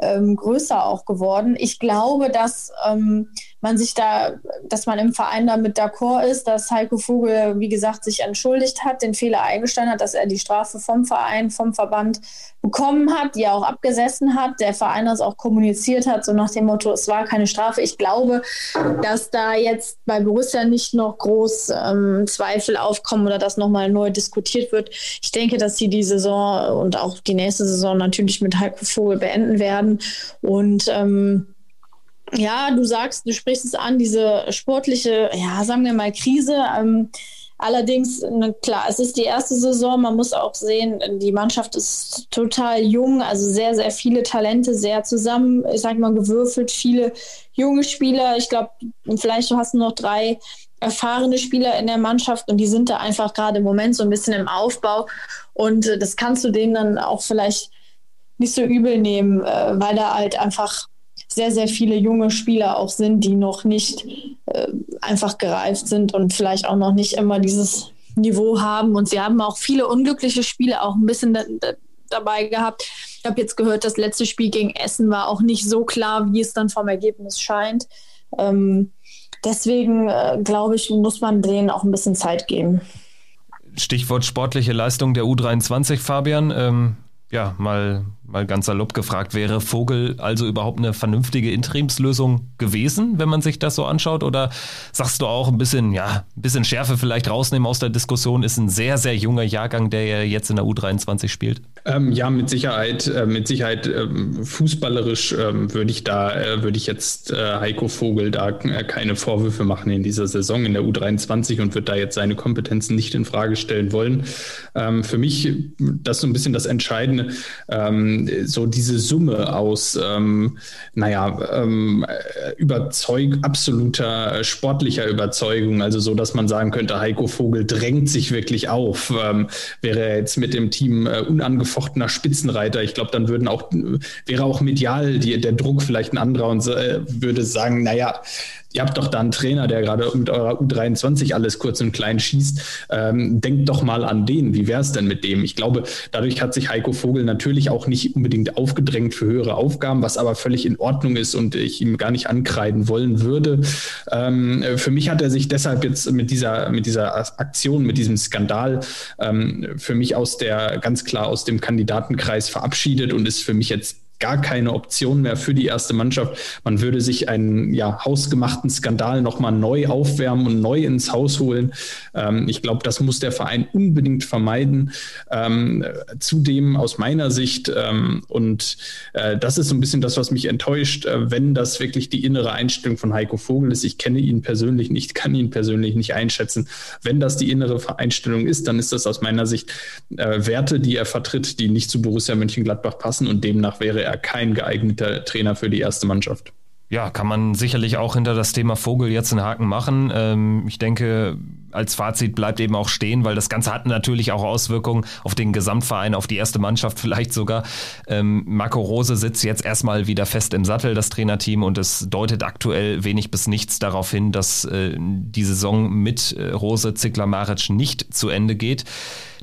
ähm, größer auch geworden. Ich glaube, dass ähm, man sich da, dass man im Verein damit d'accord ist, dass Heiko Vogel, wie gesagt, sich entschuldigt hat, den Fehler eingestanden hat, dass er die Strafe vom Verein, vom Verband bekommen hat, die er auch abgesessen hat, der Verein das auch kommuniziert hat, so nach dem Motto, es war keine Strafe. Ich glaube, dass da jetzt bei Borussia nicht noch groß ähm, Zweifel aufkommen oder dass nochmal neu diskutiert wird. Ich denke, dass sie die Saison und auch die nächste Saison natürlich mit Heiko Vogel beenden werden und ähm, ja, du sagst, du sprichst es an, diese sportliche, ja, sagen wir mal, Krise. Ähm, allerdings, ne, klar, es ist die erste Saison. Man muss auch sehen, die Mannschaft ist total jung, also sehr, sehr viele Talente, sehr zusammen, ich sag mal, gewürfelt, viele junge Spieler. Ich glaube, vielleicht hast du noch drei erfahrene Spieler in der Mannschaft und die sind da einfach gerade im Moment so ein bisschen im Aufbau. Und äh, das kannst du denen dann auch vielleicht nicht so übel nehmen, äh, weil da halt einfach sehr, sehr viele junge Spieler auch sind, die noch nicht äh, einfach gereift sind und vielleicht auch noch nicht immer dieses Niveau haben. Und sie haben auch viele unglückliche Spiele auch ein bisschen da, da, dabei gehabt. Ich habe jetzt gehört, das letzte Spiel gegen Essen war auch nicht so klar, wie es dann vom Ergebnis scheint. Ähm, deswegen äh, glaube ich, muss man denen auch ein bisschen Zeit geben. Stichwort sportliche Leistung der U23, Fabian. Ähm, ja, mal mal ganz salopp gefragt, wäre Vogel also überhaupt eine vernünftige Interimslösung gewesen, wenn man sich das so anschaut? Oder sagst du auch ein bisschen, ja, ein bisschen Schärfe vielleicht rausnehmen aus der Diskussion? Ist ein sehr, sehr junger Jahrgang, der ja jetzt in der U23 spielt? Ähm, ja, mit Sicherheit, äh, mit Sicherheit ähm, fußballerisch ähm, würde ich da, äh, würde ich jetzt äh, Heiko Vogel da äh, keine Vorwürfe machen in dieser Saison in der U23 und würde da jetzt seine Kompetenzen nicht in Frage stellen wollen. Ähm, für mich, das so ein bisschen das Entscheidende ähm, so diese Summe aus, ähm, naja, überzeug, absoluter sportlicher Überzeugung, also so, dass man sagen könnte, Heiko Vogel drängt sich wirklich auf. Wäre er jetzt mit dem Team äh, unangefochtener Spitzenreiter, ich glaube, dann würden auch, wäre auch medial die, der Druck vielleicht ein anderer und äh, würde sagen, naja, ihr habt doch da einen Trainer, der gerade mit eurer U23 alles kurz und klein schießt. Ähm, denkt doch mal an den. Wie wäre es denn mit dem? Ich glaube, dadurch hat sich Heiko Vogel natürlich auch nicht unbedingt aufgedrängt für höhere Aufgaben, was aber völlig in Ordnung ist und ich ihm gar nicht ankreiden wollen würde. Ähm, für mich hat er sich deshalb jetzt mit dieser, mit dieser Aktion, mit diesem Skandal ähm, für mich aus der, ganz klar aus dem Kandidatenkreis verabschiedet und ist für mich jetzt gar keine Option mehr für die erste Mannschaft. Man würde sich einen ja, hausgemachten Skandal nochmal neu aufwärmen und neu ins Haus holen. Ähm, ich glaube, das muss der Verein unbedingt vermeiden. Ähm, zudem aus meiner Sicht, ähm, und äh, das ist so ein bisschen das, was mich enttäuscht, äh, wenn das wirklich die innere Einstellung von Heiko Vogel ist. Ich kenne ihn persönlich nicht, kann ihn persönlich nicht einschätzen. Wenn das die innere Einstellung ist, dann ist das aus meiner Sicht äh, Werte, die er vertritt, die nicht zu Borussia Mönchengladbach passen und demnach wäre er kein geeigneter Trainer für die erste Mannschaft. Ja, kann man sicherlich auch hinter das Thema Vogel jetzt einen Haken machen. Ähm, ich denke, als Fazit bleibt eben auch stehen, weil das Ganze hat natürlich auch Auswirkungen auf den Gesamtverein, auf die erste Mannschaft (laughs) vielleicht sogar. Ähm, Marco Rose sitzt jetzt erstmal wieder fest im Sattel, das Trainerteam, und es deutet aktuell wenig bis nichts darauf hin, dass äh, die Saison mit äh, Rose Zickler-Maric nicht zu Ende geht.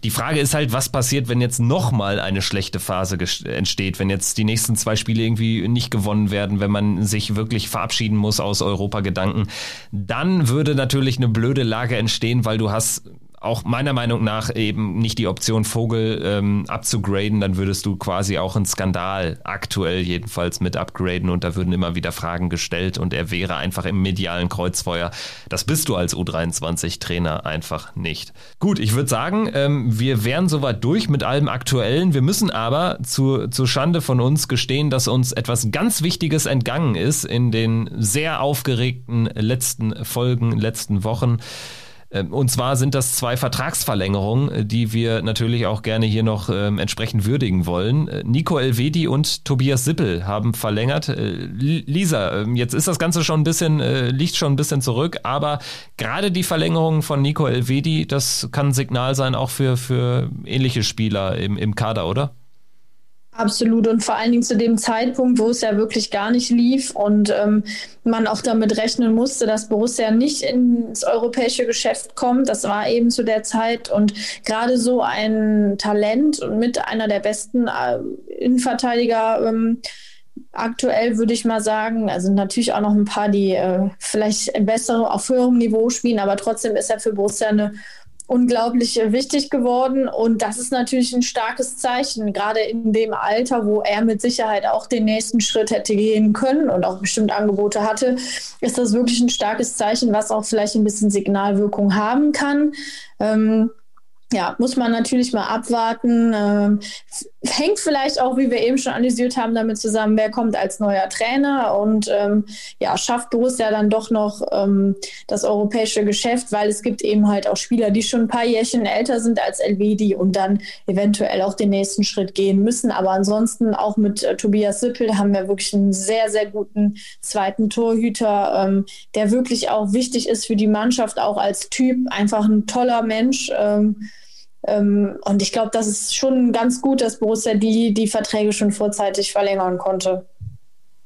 Die Frage ist halt, was passiert, wenn jetzt nochmal eine schlechte Phase entsteht, wenn jetzt die nächsten zwei Spiele irgendwie nicht gewonnen werden, wenn man sich wirklich verabschieden muss aus Europa-Gedanken. Dann würde natürlich eine blöde Lage entstehen, weil du hast auch meiner Meinung nach eben nicht die Option Vogel ähm, abzugraden, dann würdest du quasi auch einen Skandal aktuell jedenfalls mit upgraden und da würden immer wieder Fragen gestellt und er wäre einfach im medialen Kreuzfeuer. Das bist du als U23-Trainer einfach nicht. Gut, ich würde sagen, ähm, wir wären soweit durch mit allem Aktuellen. Wir müssen aber zu, zu Schande von uns gestehen, dass uns etwas ganz Wichtiges entgangen ist in den sehr aufgeregten letzten Folgen, letzten Wochen. Ähm, und zwar sind das zwei Vertragsverlängerungen, äh, die wir natürlich auch gerne hier noch ähm, entsprechend würdigen wollen. Äh, Nico Elvedi und Tobias Sippel haben verlängert. Äh, Lisa, ähm, jetzt ist das Ganze schon ein bisschen, liegt schon ein bisschen zurück, aber gerade die Verlängerung von Nico Elvedi, das kann ein Signal sein auch für, für ähnliche Spieler im, im Kader, oder? Absolut und vor allen Dingen zu dem Zeitpunkt, wo es ja wirklich gar nicht lief und ähm, man auch damit rechnen musste, dass Borussia nicht ins europäische Geschäft kommt. Das war eben zu der Zeit und gerade so ein Talent und mit einer der besten äh, Innenverteidiger ähm, aktuell würde ich mal sagen, also natürlich auch noch ein paar, die äh, vielleicht bessere auf höherem Niveau spielen, aber trotzdem ist er für Borussia eine unglaublich wichtig geworden. Und das ist natürlich ein starkes Zeichen, gerade in dem Alter, wo er mit Sicherheit auch den nächsten Schritt hätte gehen können und auch bestimmt Angebote hatte, ist das wirklich ein starkes Zeichen, was auch vielleicht ein bisschen Signalwirkung haben kann. Ähm, ja, muss man natürlich mal abwarten. Ähm, hängt vielleicht auch, wie wir eben schon analysiert haben, damit zusammen, wer kommt als neuer Trainer und ähm, ja, schafft Borussia dann doch noch ähm, das europäische Geschäft, weil es gibt eben halt auch Spieler, die schon ein paar Jährchen älter sind als Elvedi und dann eventuell auch den nächsten Schritt gehen müssen. Aber ansonsten auch mit äh, Tobias Sippel haben wir wirklich einen sehr, sehr guten zweiten Torhüter, ähm, der wirklich auch wichtig ist für die Mannschaft, auch als Typ, einfach ein toller Mensch. Ähm, ähm, und ich glaube, das ist schon ganz gut, dass Borussia die, die Verträge schon vorzeitig verlängern konnte.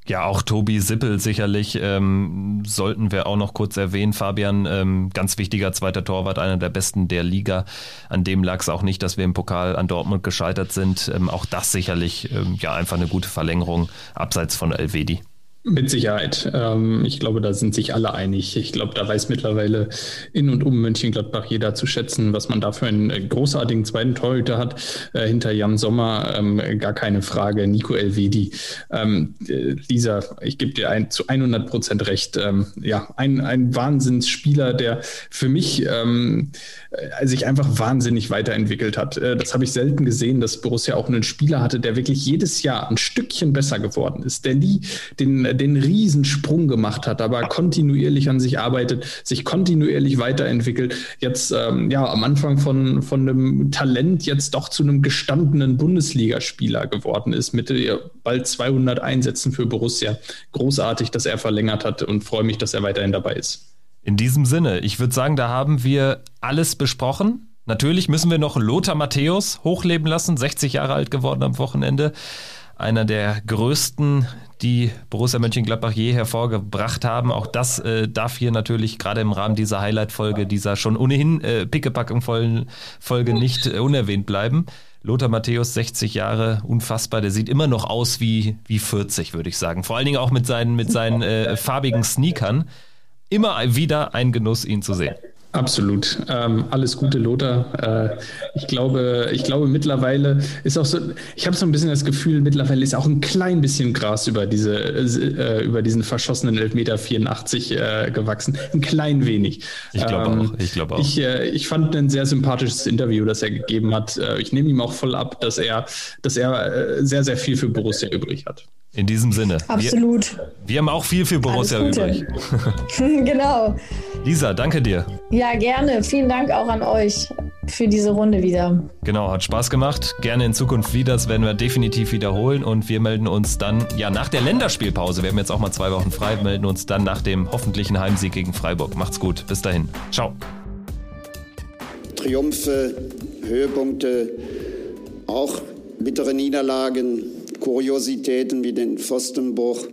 Ja, auch Tobi Sippel sicherlich ähm, sollten wir auch noch kurz erwähnen. Fabian, ähm, ganz wichtiger zweiter Torwart, einer der besten der Liga. An dem lag es auch nicht, dass wir im Pokal an Dortmund gescheitert sind. Ähm, auch das sicherlich ähm, ja einfach eine gute Verlängerung abseits von Elvedi. Mit Sicherheit. Ähm, ich glaube, da sind sich alle einig. Ich glaube, da weiß mittlerweile in und um Mönchengladbach jeder zu schätzen, was man da für einen äh, großartigen zweiten Torhüter hat. Äh, hinter Jan Sommer ähm, gar keine Frage. Nico Elvedi. Ähm, äh, Lisa, ich gebe dir ein, zu 100 Prozent recht. Ähm, ja, ein, ein Wahnsinnsspieler, der für mich ähm, äh, sich einfach wahnsinnig weiterentwickelt hat. Äh, das habe ich selten gesehen, dass Borussia auch einen Spieler hatte, der wirklich jedes Jahr ein Stückchen besser geworden ist, der nie den, den Riesensprung gemacht hat, aber kontinuierlich an sich arbeitet, sich kontinuierlich weiterentwickelt. Jetzt ähm, ja am Anfang von, von einem Talent jetzt doch zu einem gestandenen Bundesligaspieler geworden ist, mit äh, bald 200 Einsätzen für Borussia. Großartig, dass er verlängert hat und freue mich, dass er weiterhin dabei ist. In diesem Sinne, ich würde sagen, da haben wir alles besprochen. Natürlich müssen wir noch Lothar Matthäus hochleben lassen, 60 Jahre alt geworden am Wochenende. Einer der größten, die Borussia Mönchengladbach je hervorgebracht haben. Auch das äh, darf hier natürlich gerade im Rahmen dieser Highlight-Folge, dieser schon ohnehin äh, pickepackenvollen Folge nicht äh, unerwähnt bleiben. Lothar Matthäus, 60 Jahre, unfassbar. Der sieht immer noch aus wie, wie 40, würde ich sagen. Vor allen Dingen auch mit seinen, mit seinen äh, farbigen Sneakern immer wieder ein Genuss, ihn zu sehen. Absolut. Ähm, alles Gute, Lothar. Äh, ich glaube, ich glaube, mittlerweile ist auch so, ich habe so ein bisschen das Gefühl, mittlerweile ist auch ein klein bisschen Gras über diese, äh, über diesen verschossenen Elfmeter 84 äh, gewachsen. Ein klein wenig. Ich glaube ähm, auch. Ich glaube auch. Ich, äh, ich fand ein sehr sympathisches Interview, das er gegeben hat. Äh, ich nehme ihm auch voll ab, dass er, dass er äh, sehr, sehr viel für Borussia übrig hat. In diesem Sinne. Absolut. Wir, wir haben auch viel für Borussia übrig. (laughs) genau. Lisa, danke dir. Ja, gerne. Vielen Dank auch an euch für diese Runde wieder. Genau, hat Spaß gemacht. Gerne in Zukunft wieder. Das werden wir definitiv wiederholen. Und wir melden uns dann, ja, nach der Länderspielpause. Wir haben jetzt auch mal zwei Wochen frei, melden uns dann nach dem hoffentlichen Heimsieg gegen Freiburg. Macht's gut. Bis dahin. Ciao. Triumphe, Höhepunkte, auch bittere Niederlagen, Kuriositäten wie den Pfostenbruch.